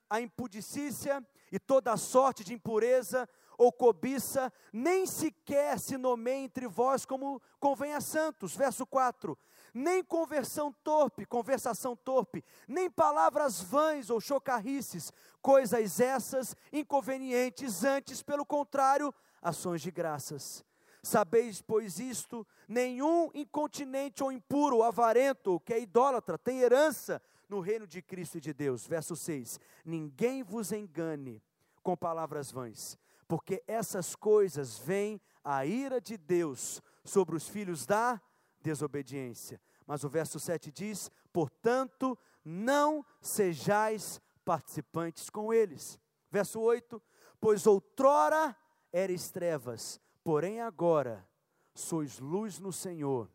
a impudicícia e toda a sorte de impureza ou cobiça nem sequer se nomeia entre vós como convém a santos. Verso 4: nem conversão torpe, conversação torpe, nem palavras vãs ou chocarrices, coisas essas inconvenientes, antes, pelo contrário, ações de graças. Sabeis, pois, isto: nenhum incontinente ou impuro, avarento, que é idólatra, tem herança no reino de Cristo e de Deus. Verso 6: Ninguém vos engane com palavras vãs, porque essas coisas vêm a ira de Deus sobre os filhos da desobediência. Mas o verso 7 diz: portanto, não sejais participantes com eles. Verso 8: pois outrora eres trevas, porém agora sois luz no Senhor.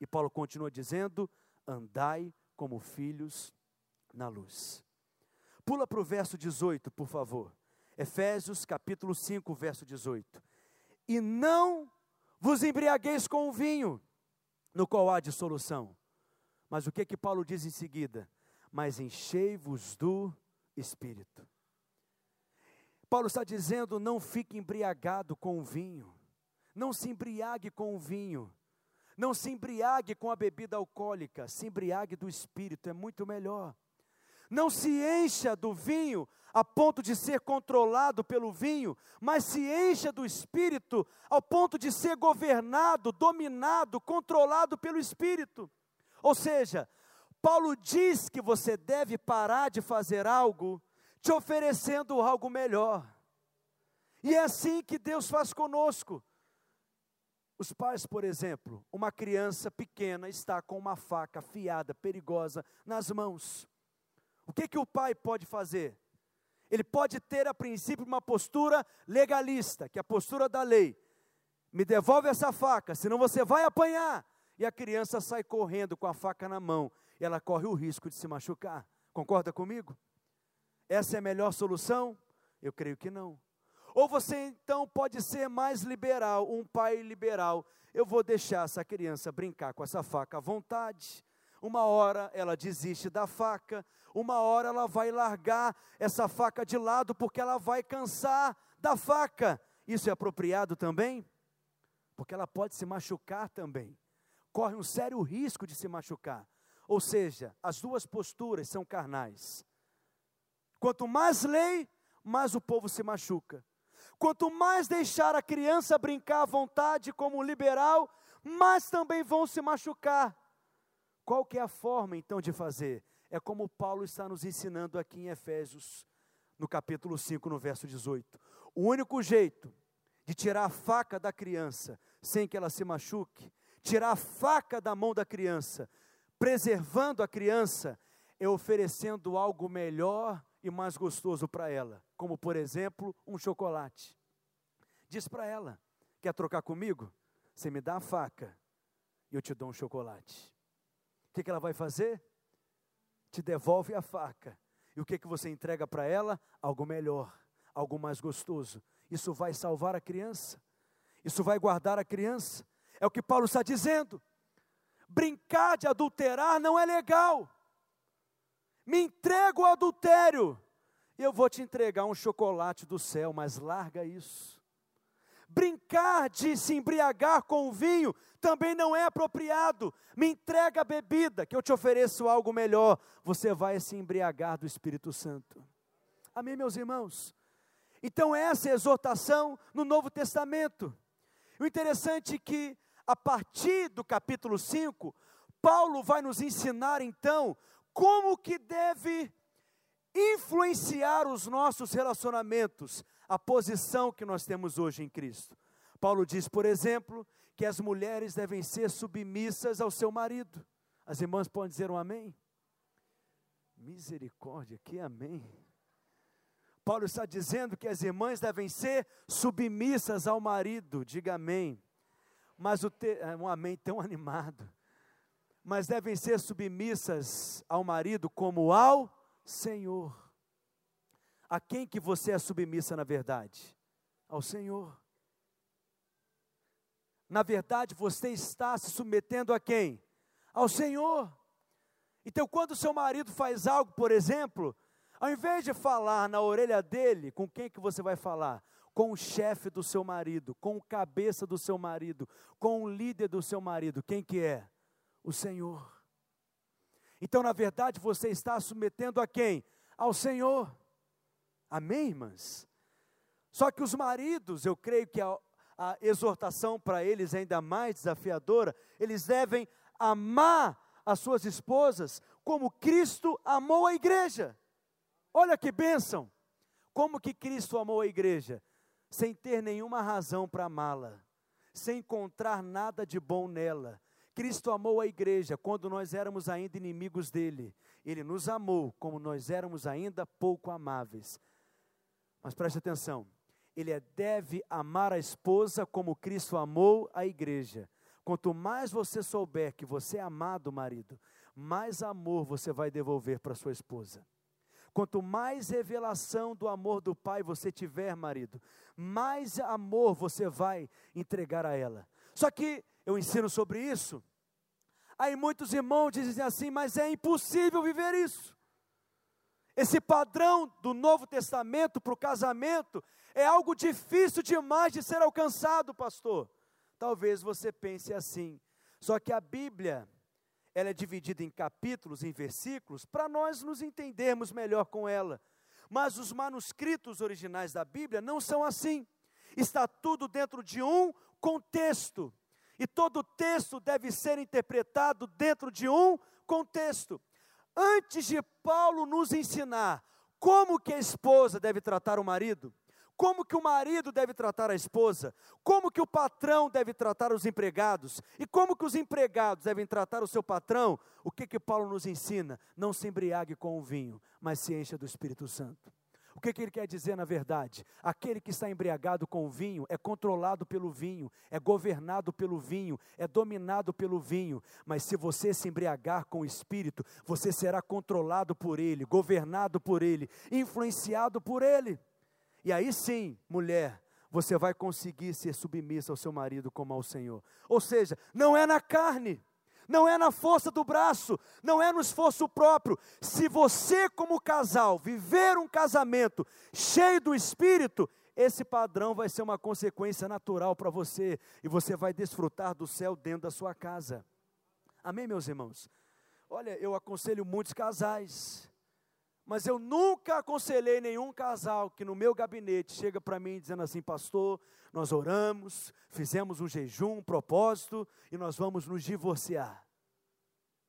E Paulo continua dizendo: andai como filhos na luz. Pula para o verso 18, por favor. Efésios capítulo 5, verso 18. E não vos embriagueis com o vinho, no qual há dissolução. Mas o que que Paulo diz em seguida? Mas enchei-vos do Espírito. Paulo está dizendo: não fique embriagado com o vinho, não se embriague com o vinho, não se embriague com a bebida alcoólica, se embriague do Espírito, é muito melhor. Não se encha do vinho a ponto de ser controlado pelo vinho, mas se encha do espírito ao ponto de ser governado, dominado, controlado pelo espírito. Ou seja, Paulo diz que você deve parar de fazer algo te oferecendo algo melhor. E é assim que Deus faz conosco. Os pais, por exemplo, uma criança pequena está com uma faca afiada, perigosa, nas mãos. O que, que o pai pode fazer? Ele pode ter a princípio uma postura legalista, que é a postura da lei. Me devolve essa faca, senão você vai apanhar. E a criança sai correndo com a faca na mão, e ela corre o risco de se machucar. Concorda comigo? Essa é a melhor solução? Eu creio que não. Ou você então pode ser mais liberal, um pai liberal. Eu vou deixar essa criança brincar com essa faca à vontade. Uma hora ela desiste da faca, uma hora ela vai largar essa faca de lado porque ela vai cansar da faca. Isso é apropriado também? Porque ela pode se machucar também. Corre um sério risco de se machucar. Ou seja, as duas posturas são carnais. Quanto mais lei, mais o povo se machuca. Quanto mais deixar a criança brincar à vontade como liberal, mais também vão se machucar. Qual que é a forma então de fazer? É como Paulo está nos ensinando aqui em Efésios, no capítulo 5, no verso 18. O único jeito de tirar a faca da criança sem que ela se machuque, tirar a faca da mão da criança, preservando a criança, é oferecendo algo melhor e mais gostoso para ela, como por exemplo, um chocolate. Diz para ela: quer trocar comigo? Você me dá a faca e eu te dou um chocolate que, que ela vai fazer? Te devolve a faca. E o que, que você entrega para ela? Algo melhor, algo mais gostoso. Isso vai salvar a criança. Isso vai guardar a criança. É o que Paulo está dizendo. Brincar de adulterar não é legal. me entrega o adultério, eu vou te entregar um chocolate do céu, mas larga isso. Brincar de se embriagar com o vinho também não é apropriado. Me entrega a bebida, que eu te ofereço algo melhor. Você vai se embriagar do Espírito Santo. Amém, meus irmãos? Então, essa é a exortação no Novo Testamento. O interessante é que, a partir do capítulo 5, Paulo vai nos ensinar então como que deve influenciar os nossos relacionamentos, a posição que nós temos hoje em Cristo. Paulo diz, por exemplo, que as mulheres devem ser submissas ao seu marido. As irmãs podem dizer um amém? Misericórdia, que amém. Paulo está dizendo que as irmãs devem ser submissas ao marido, diga amém. Mas o te, é um amém tão animado. Mas devem ser submissas ao marido como ao Senhor. A quem que você é submissa na verdade? Ao Senhor. Na verdade, você está se submetendo a quem? Ao Senhor. Então, quando o seu marido faz algo, por exemplo, ao invés de falar na orelha dele, com quem que você vai falar? Com o chefe do seu marido, com o cabeça do seu marido, com o líder do seu marido. Quem que é? O Senhor. Então, na verdade, você está submetendo a quem? Ao Senhor. Amém, irmãs? Só que os maridos, eu creio que a, a exortação para eles é ainda mais desafiadora, eles devem amar as suas esposas como Cristo amou a igreja. Olha que bênção! Como que Cristo amou a igreja? Sem ter nenhuma razão para amá-la, sem encontrar nada de bom nela. Cristo amou a igreja quando nós éramos ainda inimigos dele. Ele nos amou como nós éramos ainda pouco amáveis. Mas preste atenção, ele é, deve amar a esposa como Cristo amou a igreja. Quanto mais você souber que você é amado, marido, mais amor você vai devolver para sua esposa. Quanto mais revelação do amor do Pai você tiver, marido, mais amor você vai entregar a ela. Só que eu ensino sobre isso. Aí muitos irmãos dizem assim, mas é impossível viver isso. Esse padrão do Novo Testamento para o casamento é algo difícil demais de ser alcançado, pastor. Talvez você pense assim. Só que a Bíblia ela é dividida em capítulos, em versículos, para nós nos entendermos melhor com ela. Mas os manuscritos originais da Bíblia não são assim. Está tudo dentro de um contexto. E todo texto deve ser interpretado dentro de um contexto. Antes de Paulo nos ensinar como que a esposa deve tratar o marido, como que o marido deve tratar a esposa, como que o patrão deve tratar os empregados e como que os empregados devem tratar o seu patrão, o que que Paulo nos ensina? Não se embriague com o vinho, mas se encha do Espírito Santo. O que, que ele quer dizer na verdade? Aquele que está embriagado com vinho é controlado pelo vinho, é governado pelo vinho, é dominado pelo vinho. Mas se você se embriagar com o espírito, você será controlado por ele, governado por ele, influenciado por ele. E aí sim, mulher, você vai conseguir ser submissa ao seu marido como ao Senhor. Ou seja, não é na carne, não é na força do braço, não é no esforço próprio. Se você, como casal, viver um casamento cheio do Espírito, esse padrão vai ser uma consequência natural para você e você vai desfrutar do céu dentro da sua casa. Amém, meus irmãos? Olha, eu aconselho muitos casais mas eu nunca aconselhei nenhum casal que no meu gabinete chega para mim dizendo assim, pastor, nós oramos, fizemos um jejum, um propósito e nós vamos nos divorciar.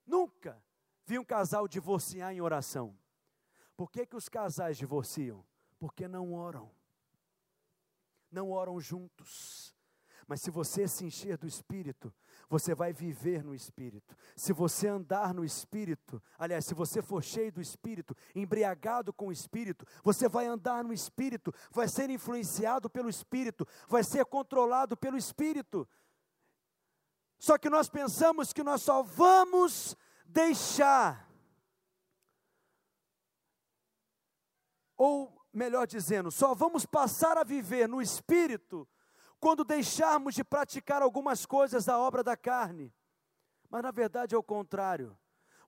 Nunca vi um casal divorciar em oração. Por que, que os casais divorciam? Porque não oram. Não oram juntos. Mas se você se encher do Espírito, você vai viver no Espírito. Se você andar no Espírito, aliás, se você for cheio do Espírito, embriagado com o Espírito, você vai andar no Espírito, vai ser influenciado pelo Espírito, vai ser controlado pelo Espírito. Só que nós pensamos que nós só vamos deixar, ou melhor dizendo, só vamos passar a viver no Espírito quando deixarmos de praticar algumas coisas da obra da carne. Mas na verdade é o contrário.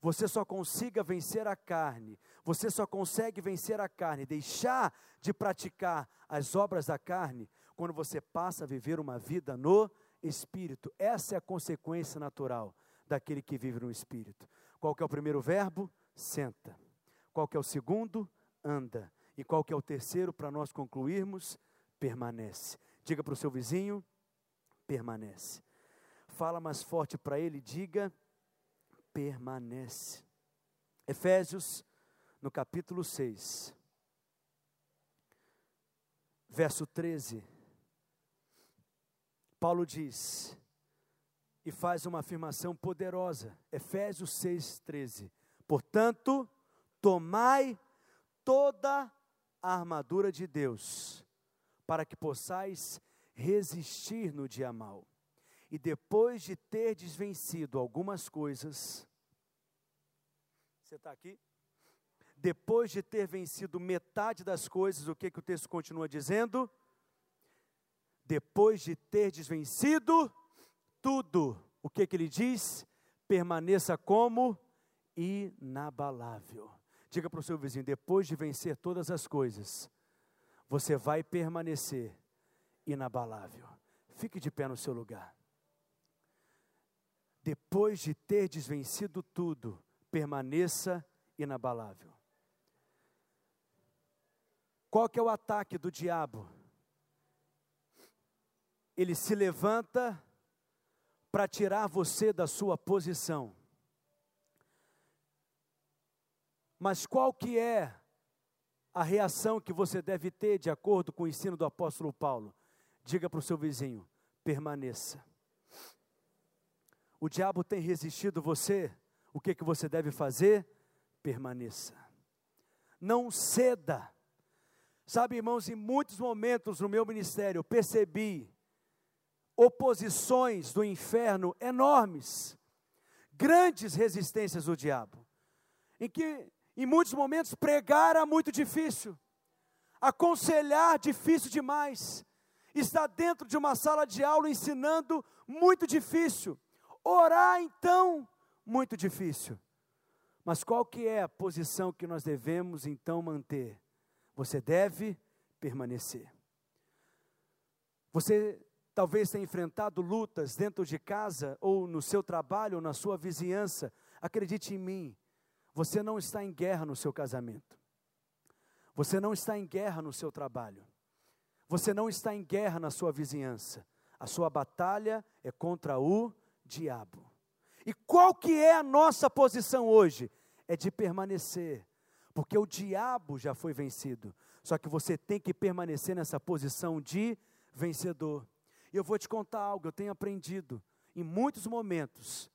você só consiga vencer a carne, você só consegue vencer a carne, deixar de praticar as obras da carne, quando você passa a viver uma vida no Espírito. Essa é a consequência natural daquele que vive no Espírito. Qual que é o primeiro verbo? Senta. Qual que é o segundo? Anda. E qual que é o terceiro para nós concluirmos? Permanece. Diga para o seu vizinho, permanece. Fala mais forte para ele, diga, permanece. Efésios, no capítulo 6, verso 13. Paulo diz, e faz uma afirmação poderosa, Efésios 6, 13. Portanto, tomai toda a armadura de Deus, para que possais resistir no dia mal. E depois de ter desvencido algumas coisas, você está aqui? Depois de ter vencido metade das coisas, o que, que o texto continua dizendo? Depois de ter desvencido tudo, o que, que ele diz? Permaneça como inabalável. Diga para o seu vizinho: depois de vencer todas as coisas, você vai permanecer inabalável. Fique de pé no seu lugar. Depois de ter desvencido tudo, permaneça inabalável. Qual que é o ataque do diabo? Ele se levanta para tirar você da sua posição. Mas qual que é a reação que você deve ter de acordo com o ensino do apóstolo Paulo? Diga para o seu vizinho: permaneça. O diabo tem resistido você, o que, que você deve fazer? Permaneça. Não ceda. Sabe, irmãos, em muitos momentos no meu ministério eu percebi oposições do inferno enormes, grandes resistências do diabo, em que em muitos momentos pregar era muito difícil, aconselhar difícil demais, estar dentro de uma sala de aula ensinando muito difícil, orar então muito difícil. Mas qual que é a posição que nós devemos então manter? Você deve permanecer. Você talvez tenha enfrentado lutas dentro de casa, ou no seu trabalho, ou na sua vizinhança. Acredite em mim, você não está em guerra no seu casamento. Você não está em guerra no seu trabalho. Você não está em guerra na sua vizinhança. A sua batalha é contra o diabo. E qual que é a nossa posição hoje? É de permanecer, porque o diabo já foi vencido. Só que você tem que permanecer nessa posição de vencedor. E eu vou te contar algo, eu tenho aprendido em muitos momentos.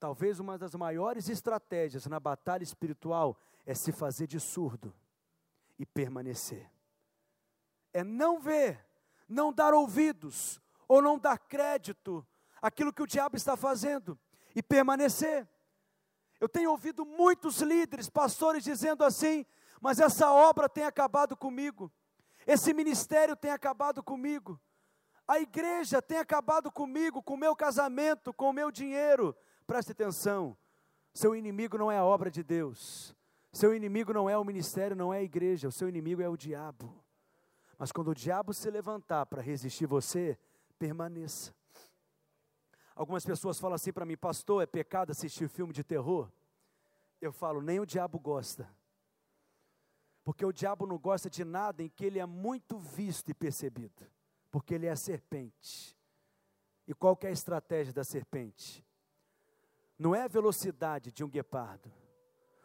Talvez uma das maiores estratégias na batalha espiritual é se fazer de surdo e permanecer. É não ver, não dar ouvidos ou não dar crédito àquilo que o diabo está fazendo e permanecer. Eu tenho ouvido muitos líderes, pastores dizendo assim: mas essa obra tem acabado comigo, esse ministério tem acabado comigo, a igreja tem acabado comigo, com o meu casamento, com o meu dinheiro. Preste atenção, seu inimigo não é a obra de Deus, seu inimigo não é o ministério, não é a igreja, o seu inimigo é o diabo. Mas quando o diabo se levantar para resistir você, permaneça. Algumas pessoas falam assim para mim, pastor, é pecado assistir filme de terror? Eu falo, nem o diabo gosta. Porque o diabo não gosta de nada em que ele é muito visto e percebido porque ele é a serpente. E qual é a estratégia da serpente? Não é a velocidade de um guepardo,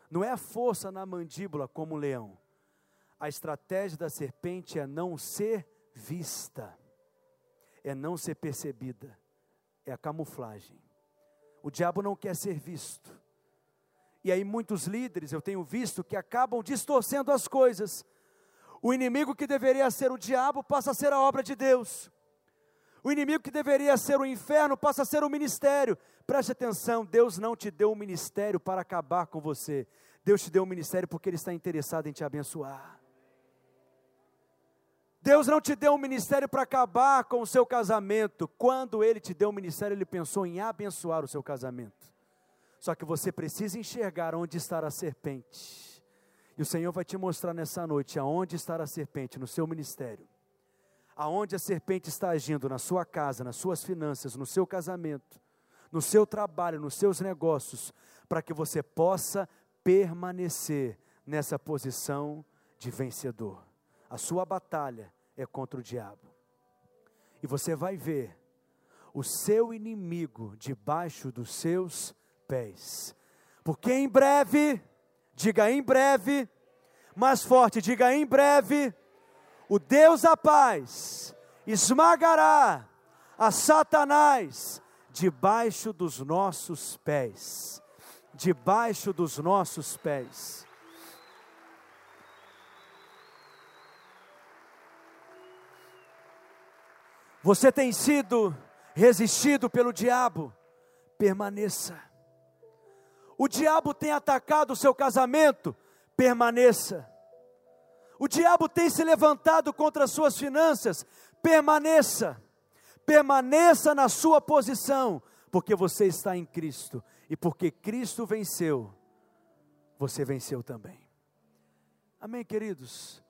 não é a força na mandíbula como um leão. A estratégia da serpente é não ser vista, é não ser percebida, é a camuflagem. O diabo não quer ser visto. E aí muitos líderes eu tenho visto que acabam distorcendo as coisas o inimigo que deveria ser o diabo passa a ser a obra de Deus. O inimigo que deveria ser o inferno passa a ser o ministério. Preste atenção, Deus não te deu um ministério para acabar com você. Deus te deu um ministério porque Ele está interessado em te abençoar. Deus não te deu um ministério para acabar com o seu casamento. Quando Ele te deu um ministério, Ele pensou em abençoar o seu casamento. Só que você precisa enxergar onde está a serpente. E o Senhor vai te mostrar nessa noite aonde está a serpente no seu ministério. Aonde a serpente está agindo na sua casa, nas suas finanças, no seu casamento, no seu trabalho, nos seus negócios, para que você possa permanecer nessa posição de vencedor. A sua batalha é contra o diabo. E você vai ver o seu inimigo debaixo dos seus pés. Porque em breve, diga em breve, mais forte, diga em breve, o Deus da paz esmagará a Satanás debaixo dos nossos pés. Debaixo dos nossos pés. Você tem sido resistido pelo diabo, permaneça. O diabo tem atacado o seu casamento, permaneça. O diabo tem se levantado contra as suas finanças, permaneça. Permaneça na sua posição, porque você está em Cristo e porque Cristo venceu, você venceu também. Amém, queridos?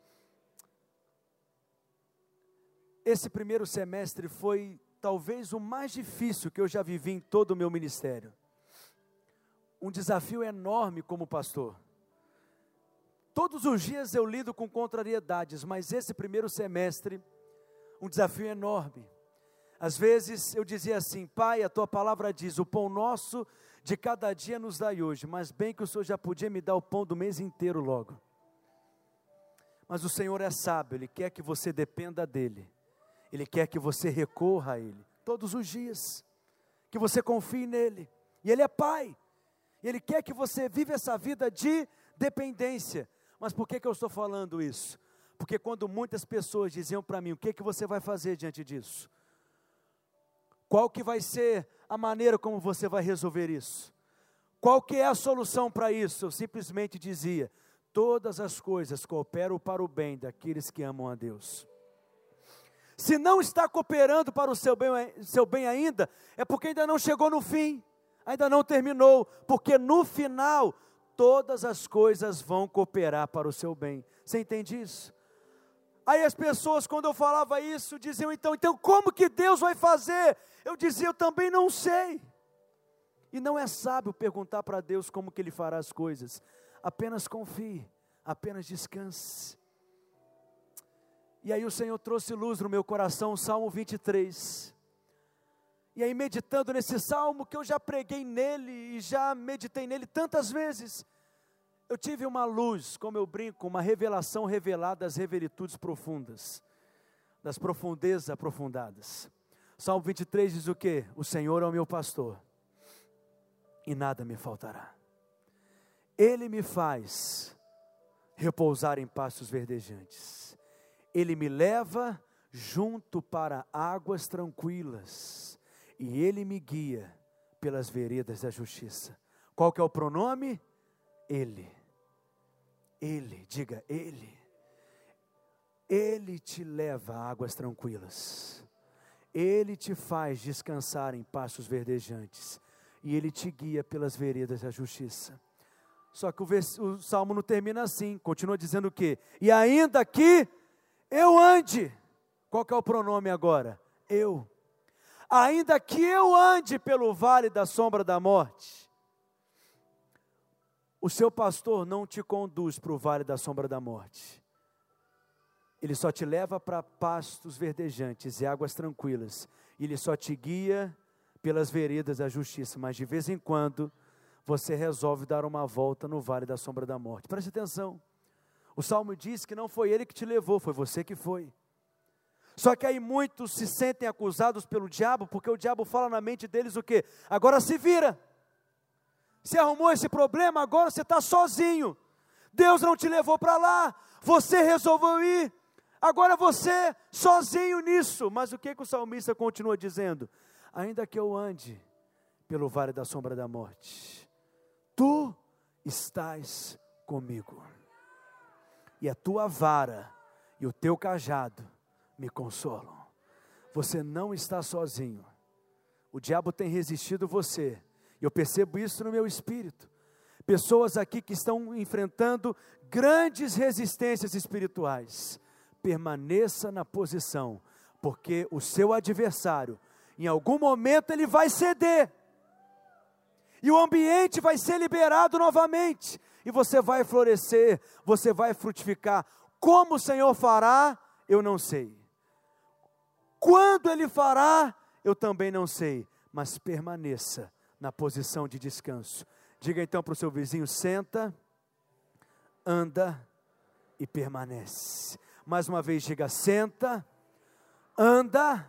Esse primeiro semestre foi talvez o mais difícil que eu já vivi em todo o meu ministério. Um desafio enorme como pastor. Todos os dias eu lido com contrariedades, mas esse primeiro semestre, um desafio enorme. Às vezes eu dizia assim: Pai, a tua palavra diz: o pão nosso de cada dia nos dai hoje, mas bem que o Senhor já podia me dar o pão do mês inteiro logo. Mas o Senhor é sábio, Ele quer que você dependa dEle. Ele quer que você recorra a Ele todos os dias, que você confie nele. E Ele é Pai. Ele quer que você viva essa vida de dependência. Mas por que, que eu estou falando isso? Porque quando muitas pessoas diziam para mim, o que, que você vai fazer diante disso? Qual que vai ser a maneira como você vai resolver isso? Qual que é a solução para isso? Eu simplesmente dizia, todas as coisas cooperam para o bem daqueles que amam a Deus. Se não está cooperando para o seu bem, seu bem ainda, é porque ainda não chegou no fim, ainda não terminou, porque no final todas as coisas vão cooperar para o seu bem. Você entende isso? Aí as pessoas, quando eu falava isso, diziam então, então como que Deus vai fazer? Eu dizia, eu também não sei. E não é sábio perguntar para Deus como que Ele fará as coisas. Apenas confie, apenas descanse. E aí o Senhor trouxe luz no meu coração, o Salmo 23. E aí, meditando nesse salmo, que eu já preguei nele e já meditei nele tantas vezes, eu tive uma luz, como eu brinco, uma revelação revelada das revelitudes profundas, das profundezas aprofundadas. Salmo 23 diz o que? O Senhor é o meu pastor, e nada me faltará. Ele me faz repousar em pastos verdejantes ele me leva junto para águas tranquilas, e ele me guia pelas veredas da justiça. Qual que é o pronome? Ele. Ele, diga ele. Ele te leva a águas tranquilas. Ele te faz descansar em pastos verdejantes. E ele te guia pelas veredas da justiça. Só que o, o salmo não termina assim, continua dizendo o quê? E ainda que eu ande. Qual que é o pronome agora? Eu. Ainda que eu ande pelo vale da sombra da morte, o seu pastor não te conduz para o vale da sombra da morte. Ele só te leva para pastos verdejantes e águas tranquilas. Ele só te guia pelas veredas da justiça, mas de vez em quando você resolve dar uma volta no vale da sombra da morte. Preste atenção. O salmo diz que não foi ele que te levou, foi você que foi. Só que aí muitos se sentem acusados pelo diabo, porque o diabo fala na mente deles o quê? Agora se vira. Você arrumou esse problema, agora você está sozinho. Deus não te levou para lá, você resolveu ir. Agora você sozinho nisso. Mas o que, que o salmista continua dizendo? Ainda que eu ande pelo vale da sombra da morte, tu estás comigo e a tua vara e o teu cajado me consolam. Você não está sozinho. O diabo tem resistido você Eu percebo isso no meu espírito. Pessoas aqui que estão enfrentando grandes resistências espirituais. Permaneça na posição, porque o seu adversário, em algum momento, ele vai ceder. E o ambiente vai ser liberado novamente. E você vai florescer, você vai frutificar. Como o Senhor fará, eu não sei. Quando Ele fará, eu também não sei. Mas permaneça na posição de descanso. Diga então para o seu vizinho: senta, anda e permanece. Mais uma vez, diga: senta, anda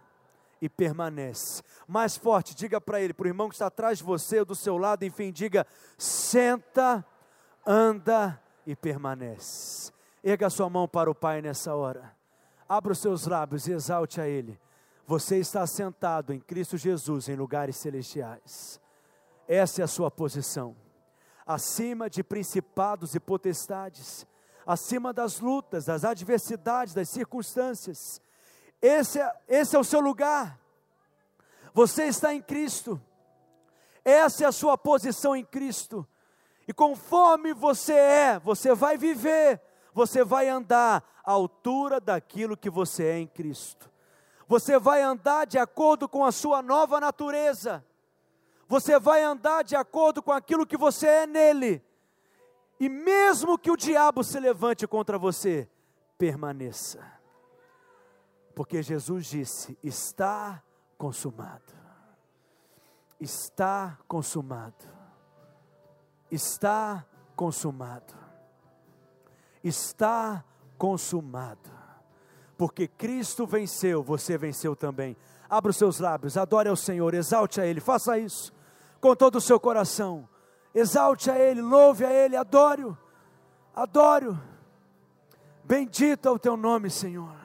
e permanece. Mais forte, diga para ele, para o irmão que está atrás de você, ou do seu lado, enfim, diga: senta, anda e permanece. Erga sua mão para o Pai nessa hora. Abra os seus lábios e exalte a Ele. Você está sentado em Cristo Jesus em lugares celestiais. Essa é a sua posição. Acima de principados e potestades, acima das lutas, das adversidades, das circunstâncias. Esse é, esse é o seu lugar. Você está em Cristo. Essa é a sua posição em Cristo. E conforme você é, você vai viver, você vai andar à altura daquilo que você é em Cristo. Você vai andar de acordo com a sua nova natureza. Você vai andar de acordo com aquilo que você é nele. E mesmo que o diabo se levante contra você, permaneça. Porque Jesus disse: está consumado. Está consumado. Está consumado. Está consumado. Porque Cristo venceu, você venceu também. Abra os seus lábios, adore ao Senhor, exalte a Ele, faça isso com todo o seu coração. Exalte a Ele, louve a Ele, adore-o, adore-o. Bendito é o teu nome, Senhor.